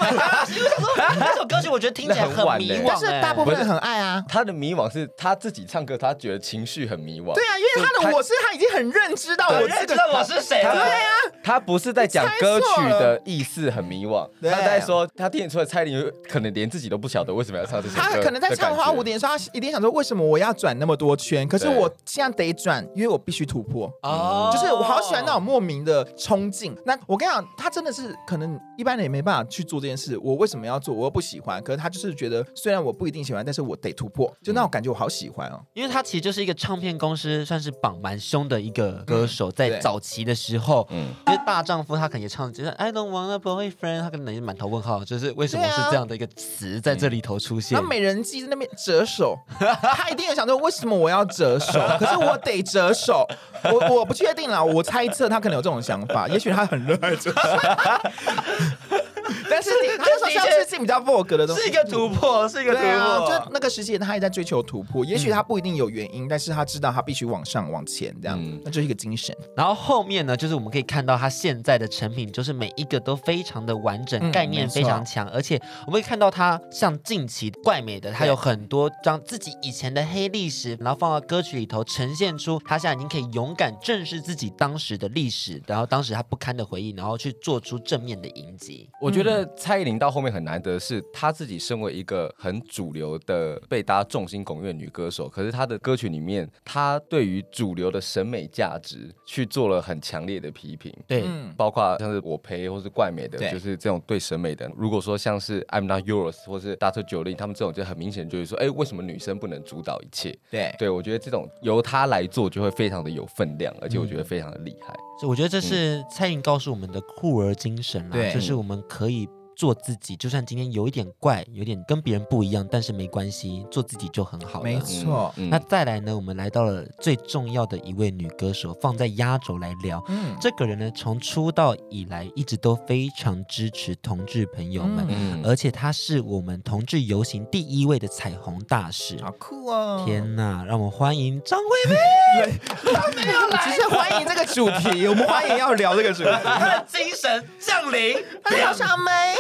那首歌曲我觉得听起来很迷惘，但是大部分人很爱啊。他的迷惘是他自己唱歌，他觉得情绪很迷惘。对啊，因为他的《我》是他已经很。很认知到我认知道我是谁了。对呀，他不是在讲歌曲的意思很迷惘，他在说他听得出来蔡依林可能连自己都不晓得为什么要唱这首歌。他可能在唱花蝴蝶的时候，他一定想说为什么我要转那么多圈？可是我现在得转，因为我必须突破。哦，就是我好喜欢那种莫名的冲劲。那我跟你讲，他真的是可能一般人也没办法去做这件事。我为什么要做？我又不喜欢。可是他就是觉得，虽然我不一定喜欢，但是我得突破。就那种感觉，我好喜欢哦。因为他其实就是一个唱片公司算是绑蛮凶的一个歌手，在早期的时候，嗯，因为大丈夫他可能也唱就是 I don't want a boyfriend，他可能也满头问号，就是为什么是这样的一个词在这里头出现？那美人计在那边折手，他一定有想说为什么我要折手？可是我得折手，我我不确定啦，我猜测他可能有这种想法，也许他很热爱折手。但是 他说像最近比较 vogue 的东西，是一个突破，是一个突破。啊、就那个时期，他也在追求突破。也许他不一定有原因，嗯、但是他知道他必须往上往前，这样，嗯、那就是一个精神。然后后面呢，就是我们可以看到他现在的成品，就是每一个都非常的完整，嗯、概念非常强，而且我们可以看到他像近期怪美的，他有很多张自己以前的黑历史，然后放到歌曲里头，呈现出他现在已经可以勇敢正视自己当时的历史，然后当时他不堪的回忆，然后去做出正面的迎击。我觉得蔡依林到后面很难得是，她自己身为一个很主流的被大家众星拱月女歌手，可是她的歌曲里面，她对于主流的审美价值去做了很强烈的批评。对，包括像是我呸或是怪美的，就是这种对审美的。如果说像是 I'm Not Yours 或是 Dr. Jolin，他们这种就很明显就是说，哎，为什么女生不能主导一切？对，对我觉得这种由她来做就会非常的有分量，而且我觉得非常的厉害。所以我觉得这是蔡依林告诉我们的酷儿精神啦，就是我们可以。做自己，就算今天有一点怪，有点跟别人不一样，但是没关系，做自己就很好了。没错。嗯、那再来呢？我们来到了最重要的一位女歌手，放在压轴来聊。嗯，这个人呢，从出道以来一直都非常支持同志朋友们，嗯、而且她是我们同志游行第一位的彩虹大使。好酷哦！天哪，让我们欢迎张惠妹。她没有来，只是欢迎这个主题，我们欢迎要聊这个主题。她的精神降临，梁小梅。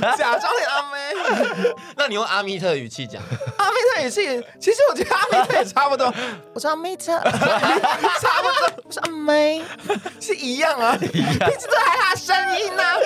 假装你阿妹，那你用阿密特的语气讲。阿密特语气，其实我觉得阿密特也差不多。我说阿密特，差不多。我说阿妹，是一样啊，一样。毕竟这还他声音呢、啊。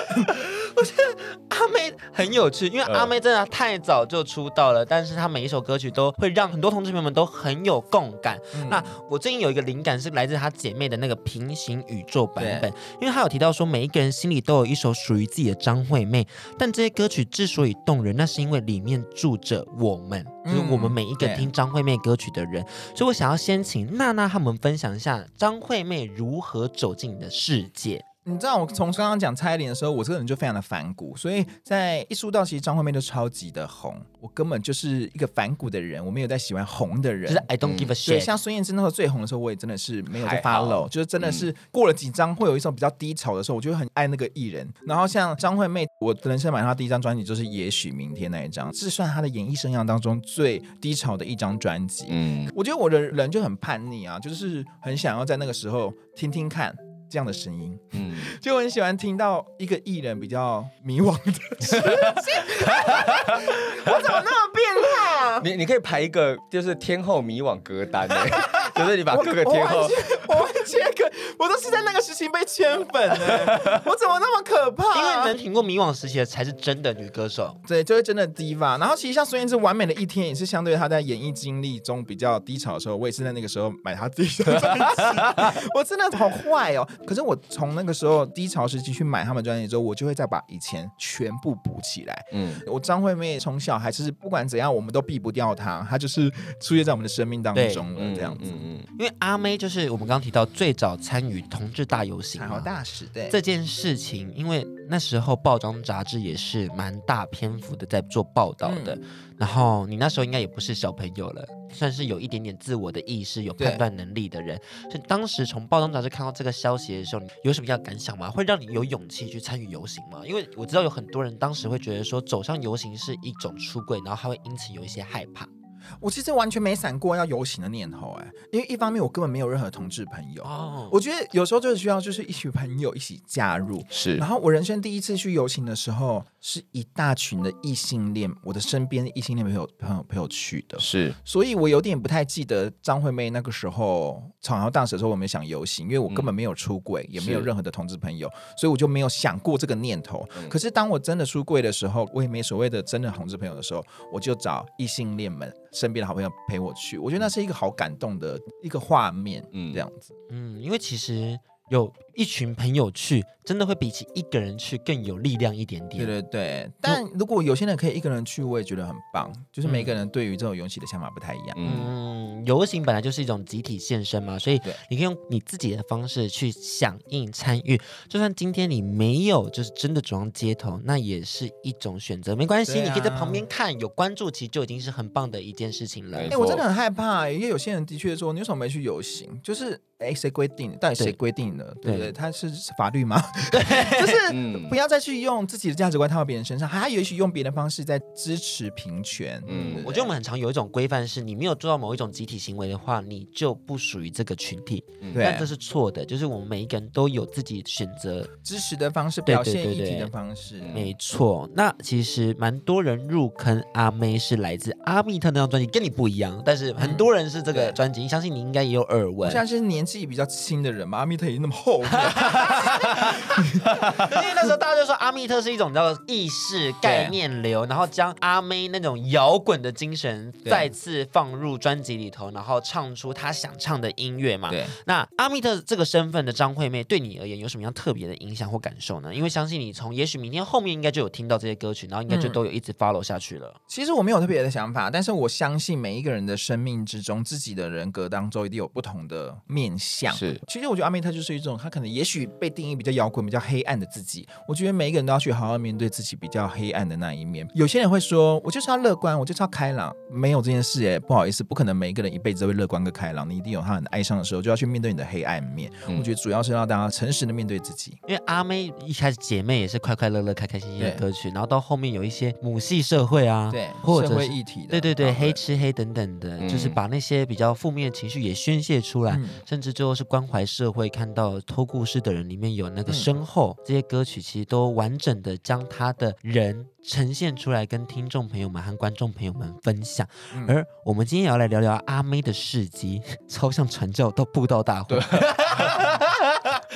我觉得阿妹很有趣，因为阿妹真的太早就出道了，但是她每一首歌曲都会让很多同志朋友们都很有共感。嗯、那我最近有一个灵感是来自她姐妹的那个平行宇宙版本，因为她有提到说，每一个人心里都有一首属于自己的张惠妹，但这些歌曲之所以动人，那是因为里面住着我们，就是我们每一个听张惠妹歌曲的人。嗯、所以我想要先请娜娜和我们分享一下张惠妹如何走进你的世界。你知道我从刚刚讲蔡依林的时候，我这个人就非常的反骨，所以在一出道其实张惠妹就超级的红，我根本就是一个反骨的人，我没有在喜欢红的人，就是 I don't give a shit。对，像孙燕姿那时候最红的时候，我也真的是没有在 follow，就是真的是过了几张会有一首比较低潮的时候，我就会很爱那个艺人。然后像张惠妹，我的人生买她第一张专辑就是《也许明天》那一张，是算她的演艺生涯当中最低潮的一张专辑。嗯，我觉得我的人就很叛逆啊，就是很想要在那个时候听听看。这样的声音，嗯，就很喜欢听到一个艺人比较迷惘的声音。我怎么那么变态啊？你你可以排一个就是天后迷惘歌单欸，就是你把各个天后，我完全可，我都是在那个时期被圈粉的。我怎么那么可怕？因为能挺过迷惘时期的才是真的女歌手，对，就是真的 diva。然后其实像孙燕姿完美的一天，也是相对她在演艺经历中比较低潮的时候，我也是在那个时候买她自己的专辑。我真的好坏哦。可是我从那个时候低潮时期去买他们专辑之后，我就会再把以前全部补起来。嗯，我张惠妹从小还是不管怎样，我们都避不掉她，她就是出现在我们的生命当中了，这样子。嗯，嗯，嗯，因为阿妹就是我们刚刚提到最早参与同志大游行、彩虹大使，对这件事情，因为那时候报章杂志也是蛮大篇幅的在做报道的。嗯然后你那时候应该也不是小朋友了，算是有一点点自我的意识、有判断能力的人。所以当时从报章杂志看到这个消息的时候，你有什么样的感想吗？会让你有勇气去参与游行吗？因为我知道有很多人当时会觉得说，走上游行是一种出柜，然后他会因此有一些害怕。我其实完全没闪过要游行的念头，哎，因为一方面我根本没有任何同志朋友，哦，我觉得有时候就是需要就是一群朋友一起加入，是。然后我人生第一次去游行的时候，是一大群的异性恋，我的身边异性恋朋友朋友朋友去的，是。所以我有点不太记得张惠妹那个时候草摇当时的时候，我没想游行，因为我根本没有出柜，嗯、也没有任何的同志朋友，所以我就没有想过这个念头。嗯、可是当我真的出柜的时候，我也没所谓的真的同志朋友的时候，我就找异性恋们身边的好朋友陪我去，我觉得那是一个好感动的一个画面，嗯，这样子，嗯，因为其实有一群朋友去。真的会比起一个人去更有力量一点点。对对对，但如果有些人可以一个人去，我也觉得很棒。就是每个人对于这种游行的想法不太一样。嗯，游行本来就是一种集体献身嘛，所以你可以用你自己的方式去响应参与。就算今天你没有就是真的走上街头，那也是一种选择，没关系，你可以在旁边看，有关注，其实就已经是很棒的一件事情了。哎，我真的很害怕，因为有些人的确说，你为什么没去游行？就是哎，谁规定？到底谁规定的？对不对？他是法律吗？对，就是不要再去用自己的价值观套到别人身上，他也许用别的方式在支持平权。嗯，我觉得我们很常有一种规范，是你没有做到某一种集体行为的话，你就不属于这个群体。对但这是错的，就是我们每一个人都有自己选择支持的方式，表现议题的方式。没错。那其实蛮多人入坑阿妹是来自阿密特那张专辑，跟你不一样，但是很多人是这个专辑，相信你应该也有耳闻。像是年纪比较轻的人嘛，阿密特已经那么厚。因为那时候大家就说阿密特是一种叫做意识概念流，然后将阿妹那种摇滚的精神再次放入专辑里头，然后唱出他想唱的音乐嘛。对。那阿密特这个身份的张惠妹对你而言有什么样特别的影响或感受呢？因为相信你从也许明天后面应该就有听到这些歌曲，然后应该就都有一直 follow 下去了。其实我没有特别的想法，但是我相信每一个人的生命之中，自己的人格当中一定有不同的面相。是。其实我觉得阿密特就是一种，他可能也许被定义比较摇滚、比较黑暗的自己。我觉得每一个人都要去好好面对自己比较黑暗的那一面。有些人会说，我就是要乐观，我就是要开朗。没有这件事哎，不好意思，不可能每一个人一辈子都会乐观跟开朗。你一定有他很哀伤的时候，就要去面对你的黑暗面。嗯、我觉得主要是让大家诚实的面对自己。因为阿妹一开始姐妹也是快快乐乐、开开心心的歌曲，然后到后面有一些母系社会啊，对，或者社会议题的，对对对，黑吃黑等等的，嗯、就是把那些比较负面的情绪也宣泄出来，嗯、甚至最后是关怀社会，看到偷故事的人里面有那个身后，嗯、这些歌曲其实都完整的将他的人呈现出来，跟听众朋友们和观众朋友们分享。嗯、而我们今天也要来聊聊阿妹的事迹，超像传教到布道大会。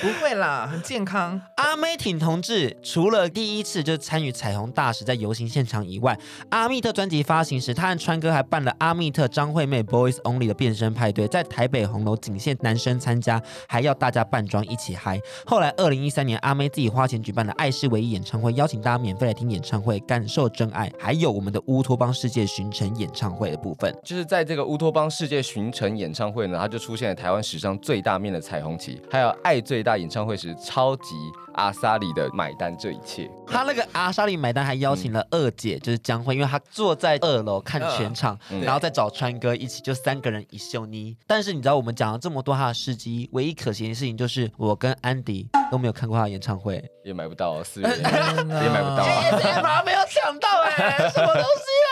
不会啦，很健康。阿妹挺同志，除了第一次就参与彩虹大使在游行现场以外，阿密特专辑发行时，他和川哥还办了阿密特张惠妹 Boys Only 的变身派对，在台北红楼仅限男生参加，还要大家扮装一起嗨。后来二零一三年，阿妹自己花钱举办了爱是唯一演唱会，邀请大家免费来听演唱会，感受真爱。还有我们的乌托邦世界巡城演唱会的部分，就是在这个乌托邦世界巡城演唱会呢，它就出现了台湾史上最大面的彩虹旗，还有爱最大。演唱会时，超级阿莎里的买单这一切。他那个阿莎里买单还邀请了二姐，嗯、就是江蕙，因为他坐在二楼看全场，嗯、然后再找川哥一起，就三个人一秀妮。但是你知道，我们讲了这么多他的事迹，唯一可惜的事情就是我跟安迪都没有看过他的演唱会，也买不到，四 月也买不到啊，没有抢到哎，什么东西啊？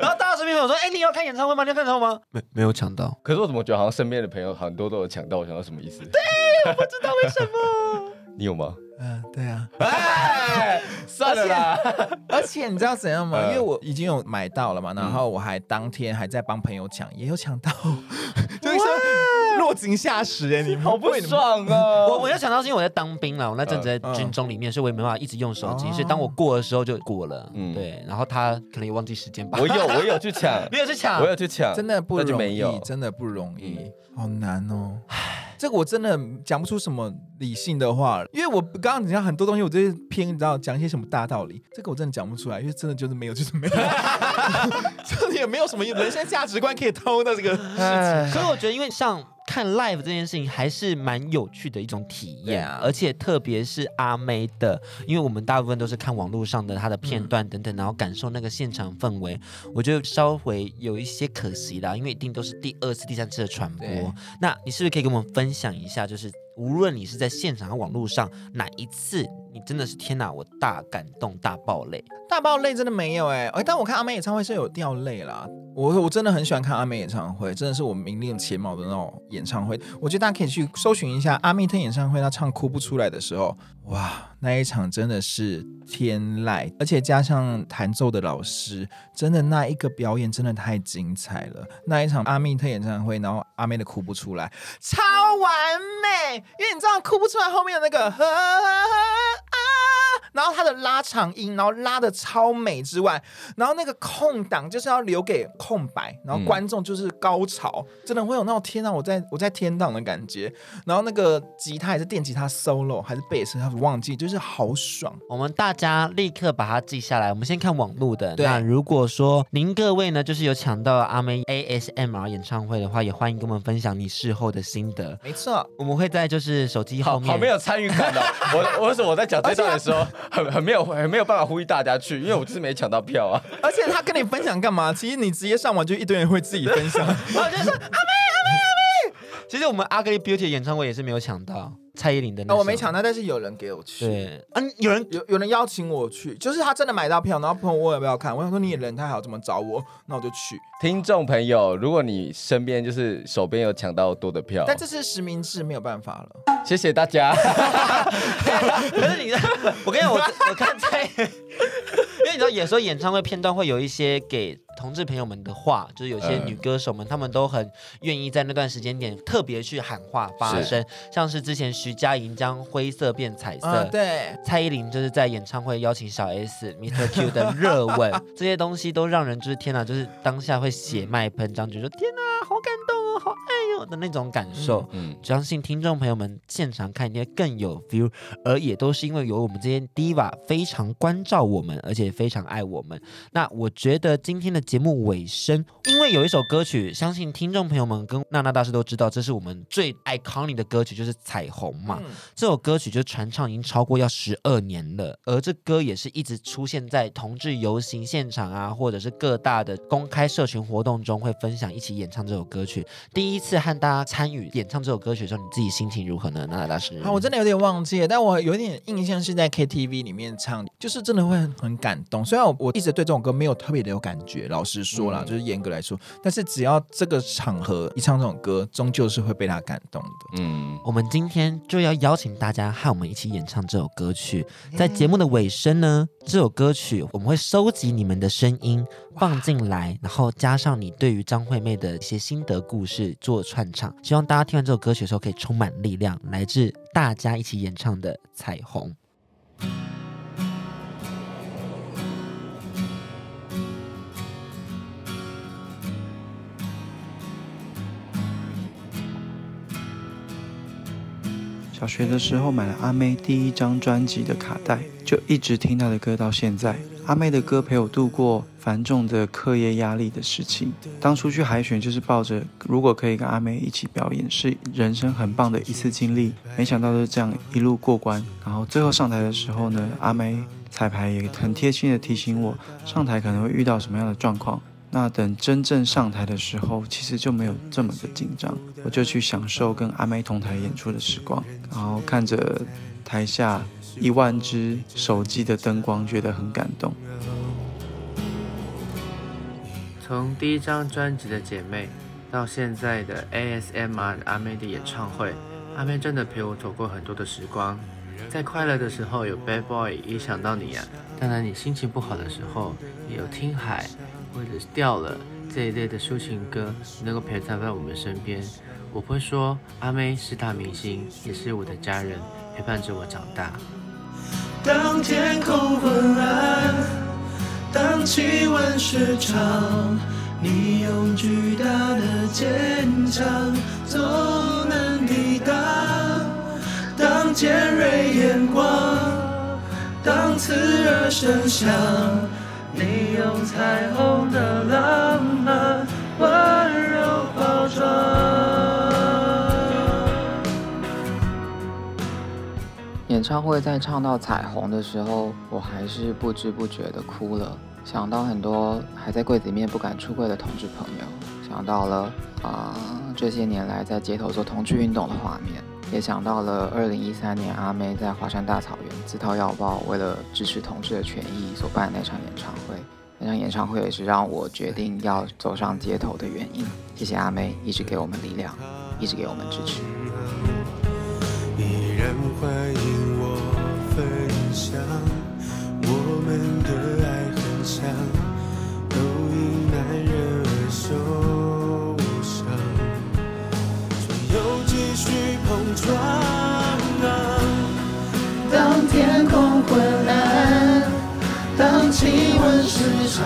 然后大家身边朋友说：“哎，你要看演唱会吗？你要看演唱会吗？”没没有抢到。可是我怎么觉得好像身边的朋友很多都有抢到？我想到什么意思？对，我不知道为什么。你有吗？嗯，对啊。哎，算了啦。而且你知道怎样吗？因为我已经有买到了嘛，然后我还当天还在帮朋友抢，也有抢到。落井下石哎，你好不爽啊！我我要想到是因为我在当兵了，我那阵子在军中里面，所以我也没办法一直用手机，所以当我过的时候就过了。嗯，对。然后他可能也忘记时间吧。我有，我有去抢，没有去抢，我有去抢，真的不容易，真的不容易，好难哦。唉，这个我真的讲不出什么理性的话，因为我刚刚你讲很多东西，我这些偏你知道讲一些什么大道理，这个我真的讲不出来，因为真的就是没有，就是没有，真的也没有什么人生价值观可以偷的这个事情。所以我觉得，因为像。看 live 这件事情还是蛮有趣的一种体验，啊，而且特别是阿妹的，因为我们大部分都是看网络上的她的片段等等，然后感受那个现场氛围，我觉得稍微有一些可惜啦，因为一定都是第二次、第三次的传播。那你是不是可以跟我们分享一下，就是无论你是在现场和网络上哪一次，你真的是天哪，我大感动、大爆泪。大爆泪真的没有哎、欸，哎，但我看阿妹演唱会是有掉泪啦。我我真的很喜欢看阿妹演唱会，真的是我名列前茅的那种演唱会。我觉得大家可以去搜寻一下阿妹特演唱会，她唱哭不出来的时候，哇，那一场真的是天籁，而且加上弹奏的老师，真的那一个表演真的太精彩了。那一场阿密特演唱会，然后阿妹的哭不出来，超完美，因为你知道哭不出来后面的那个呵呵啊。然后他的拉长音，然后拉的超美之外，然后那个空档就是要留给空白，然后观众就是高潮，嗯、真的会有那种天啊，我在我在天堂的感觉。然后那个吉他也是电吉他 solo 还是贝斯，他忘记，就是好爽。我们大家立刻把它记下来。我们先看网路的。对那如果说您各位呢，就是有抢到阿妹 ASMR 演唱会的话，也欢迎跟我们分享你事后的心得。没错，我们会在就是手机后面。好，好没有参与感 的。我我是我在讲这段的时候。很很没有很没有办法呼吁大家去，因为我就是没抢到票啊。而且他跟你分享干嘛？其实你直接上网就一堆人会自己分享。我就说阿妹阿妹阿妹。其实我们 Ugly Beauty 演唱会也是没有抢到。蔡依林的那、哦，我没抢到，但是有人给我去。对，嗯、啊，有人有有人邀请我去，就是他真的买到票，然后朋友问我要不要看，我想说你人太好，怎么找我？那我就去。听众朋友，如果你身边就是手边有抢到多的票，但这是实名制，没有办法了。谢谢大家。可是你，我跟你讲，我我看蔡，因为你知道，有时候演唱会片段会有一些给。同志朋友们的话，就是有些女歌手们，她、嗯、们都很愿意在那段时间点特别去喊话发声，像是之前徐佳莹将灰色变彩色，嗯、对，蔡依林就是在演唱会邀请小 S、Mr. Q 的热吻，这些东西都让人就是天哪，就是当下会血脉喷张，就说天哪，好感动哦，好爱哟的那种感受。嗯，相信听众朋友们现场看一定更有 feel，而也都是因为有我们这些 Diva 非常关照我们，而且非常爱我们。那我觉得今天的。节目尾声，因为有一首歌曲，相信听众朋友们跟娜娜大师都知道，这是我们最 iconic 的歌曲，就是《彩虹》嘛。嗯、这首歌曲就传唱已经超过要十二年了，而这歌也是一直出现在同志游行现场啊，或者是各大的公开社群活动中，会分享一起演唱这首歌曲。第一次和大家参与演唱这首歌曲的时候，你自己心情如何呢？娜娜大师？好，我真的有点忘记了，但我有点印象是在 KTV 里面唱，就是真的会很感动。虽然我我一直对这种歌没有特别的有感觉。老实说啦，嗯、就是严格来说，但是只要这个场合一唱这种歌，终究是会被他感动的。嗯，我们今天就要邀请大家和我们一起演唱这首歌曲。在节目的尾声呢，这首歌曲我们会收集你们的声音放进来，然后加上你对于张惠妹的一些心得故事做串场。希望大家听完这首歌曲的时候可以充满力量，来自大家一起演唱的《彩虹》。小学的时候买了阿妹第一张专辑的卡带，就一直听她的歌到现在。阿妹的歌陪我度过繁重的课业压力的事情。当初去海选就是抱着如果可以跟阿妹一起表演，是人生很棒的一次经历。没想到就这样一路过关，然后最后上台的时候呢，阿妹彩排也很贴心的提醒我，上台可能会遇到什么样的状况。那等真正上台的时候，其实就没有这么的紧张，我就去享受跟阿妹同台演出的时光，然后看着台下一万只手机的灯光，觉得很感动。从第一张专辑的姐妹，到现在的 ASMR 阿妹的演唱会，阿妹真的陪我走过很多的时光。在快乐的时候有 Bad Boy，一想到你呀、啊；当然你心情不好的时候，也有听海。或者是掉了这一类的抒情歌，能够陪伴在我们身边。我会说，阿妹是大明星，也是我的家人，陪伴着我长大。当天空昏暗，当气温失常，你用巨大的坚强总能抵挡。当尖锐眼光，当刺耳声响。你用彩虹的浪漫温柔包装。演唱会在唱到彩虹的时候，我还是不知不觉的哭了。想到很多还在柜子里面不敢出柜的同志朋友，想到了啊、这些年来在街头做同志运动的画面。也想到了二零一三年阿妹在华山大草原自掏腰包，为了支持同志的权益所办的那场演唱会。那场演唱会也是让我决定要走上街头的原因。谢谢阿妹，一直给我们力量，一直给我们支持。依然欢迎我分享，我们的气温失常，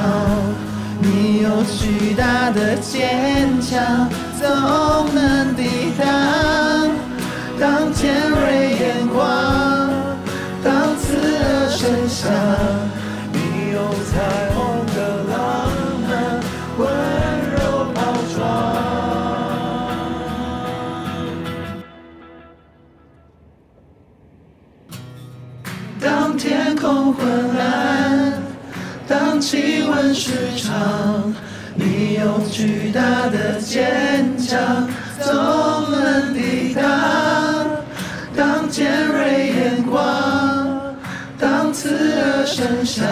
你有巨大的坚强，总能抵挡。当尖锐眼光，当刺耳声响，当气温失常，你有巨大的坚强，总能抵挡。当尖锐眼光，当刺耳声响，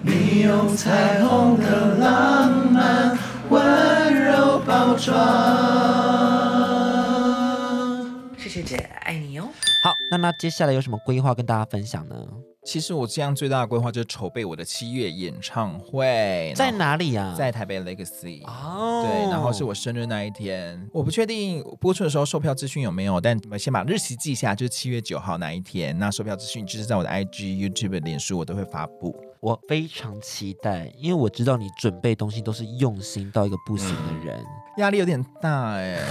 你用彩虹的浪漫温柔包装。谢谢姐，爱你哦。好，那那接下来有什么规划跟大家分享呢？其实我这样最大的规划就是筹备我的七月演唱会，在哪里呀、啊？在台北 Legacy。哦，对，然后是我生日那一天，我不确定播出的时候售票资讯有没有，但你们先把日期记下，就是七月九号那一天。那售票资讯就是在我的 IG、YouTube、脸书我都会发布。我非常期待，因为我知道你准备东西都是用心到一个不行的人，压力有点大哎。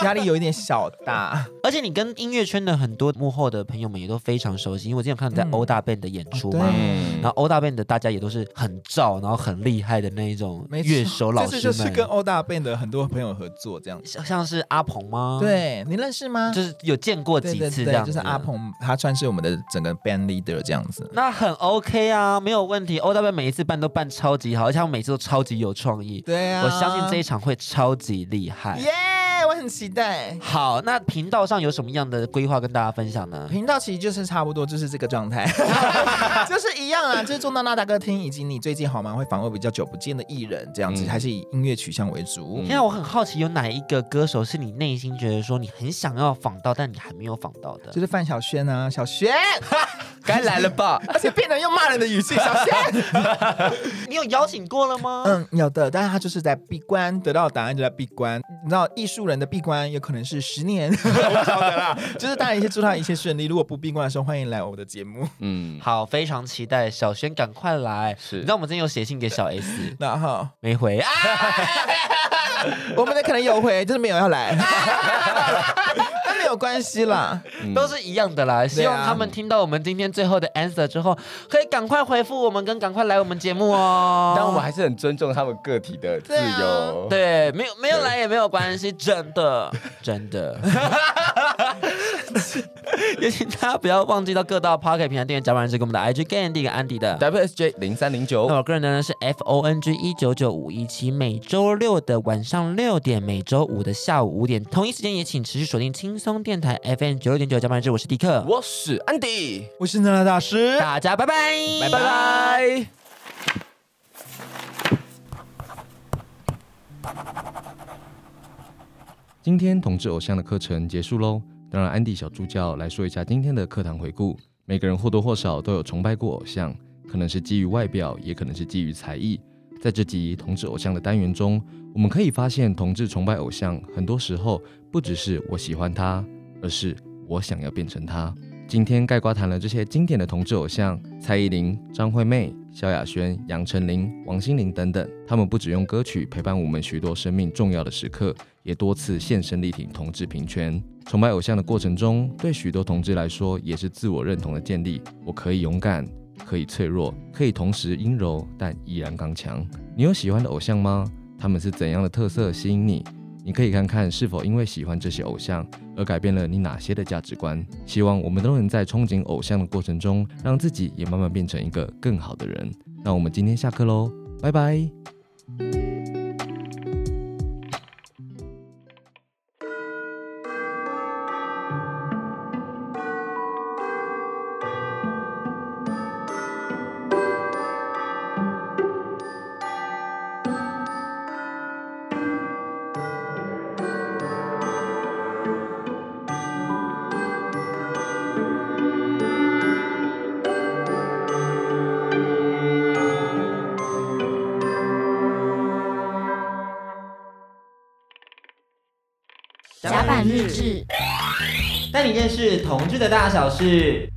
压力有一点小大，而且你跟音乐圈的很多幕后的朋友们也都非常熟悉，因为我之前看你在欧大 band 的演出嘛，嗯、然后欧大 band 的大家也都是很照，然后很厉害的那一种乐手老师们。这次就是跟欧大 band 的很多朋友合作这样像像是阿鹏吗？对，你认识吗？就是有见过几次这样子，对对对，就是阿鹏，他算是我们的整个 band leader 这样子。那很 OK 啊，没有问题。欧大 band 每一次办都办超级好，而且他们每次都超级有创意。对啊，我相信这一场会超级厉害。耶我很期待。好。那频道上有什么样的规划跟大家分享呢？频道其实就是差不多就是这个状态，就是一样啊，就是做到那大哥听，以及你最近好吗会访问比较久不见的艺人，这样子、嗯、还是以音乐取向为主。现在我很好奇，有哪一个歌手是你内心觉得说你很想要访到，但你还没有访到的？就是范晓萱啊，小萱，该来了吧？而且变成用骂人的语气，小萱，你有邀请过了吗？嗯，有的，但是他就是在闭关得到的答案就在闭关，你知道艺术人的闭关有可能是。十年，我晓得啦，就是当然一切祝他一切顺利。如果不闭关的时候，欢迎来我的节目。嗯，好，非常期待小轩赶快来。是，你知道我们今天有写信给小 S，然后没回啊。我们的可能有回，就是没有要来。那没有关系啦，都是一样的啦。希望他们听到我们今天最后的 answer 之后，可以赶快回复我们，跟赶快来我们节目哦。但我们还是很尊重他们个体的自由。对，没有没有来也没有关系，真的真的。也请大家不要忘记到各大 Podcast 平台订阅甲板日志，跟我们的 IG Gandy 跟安迪的。WSJ 零三零九。那我个人呢是 FONG 一九九五一七，每周六的晚上六点，每周五的下午五点，同一时间也请持续锁定轻松电台 FM 九六点九甲板日志。我是迪克，我是安迪，我是娜娜大师，大家拜拜，拜拜。拜今天同志偶像的课程结束喽，当然安迪小助教来说一下今天的课堂回顾。每个人或多或少都有崇拜过偶像，可能是基于外表，也可能是基于才艺。在这集同志偶像的单元中，我们可以发现，同志崇拜偶像很多时候不只是我喜欢他，而是我想要变成他。今天盖瓜谈了这些经典的同志偶像：蔡依林、张惠妹、萧亚轩、杨丞琳、王心凌等等。他们不只用歌曲陪伴我们许多生命重要的时刻，也多次现身力挺同志平权。崇拜偶像的过程中，对许多同志来说也是自我认同的建立。我可以勇敢，可以脆弱，可以同时阴柔，但依然刚强。你有喜欢的偶像吗？他们是怎样的特色吸引你？你可以看看是否因为喜欢这些偶像而改变了你哪些的价值观。希望我们都能在憧憬偶像的过程中，让自己也慢慢变成一个更好的人。那我们今天下课喽，拜拜。同志的大小是。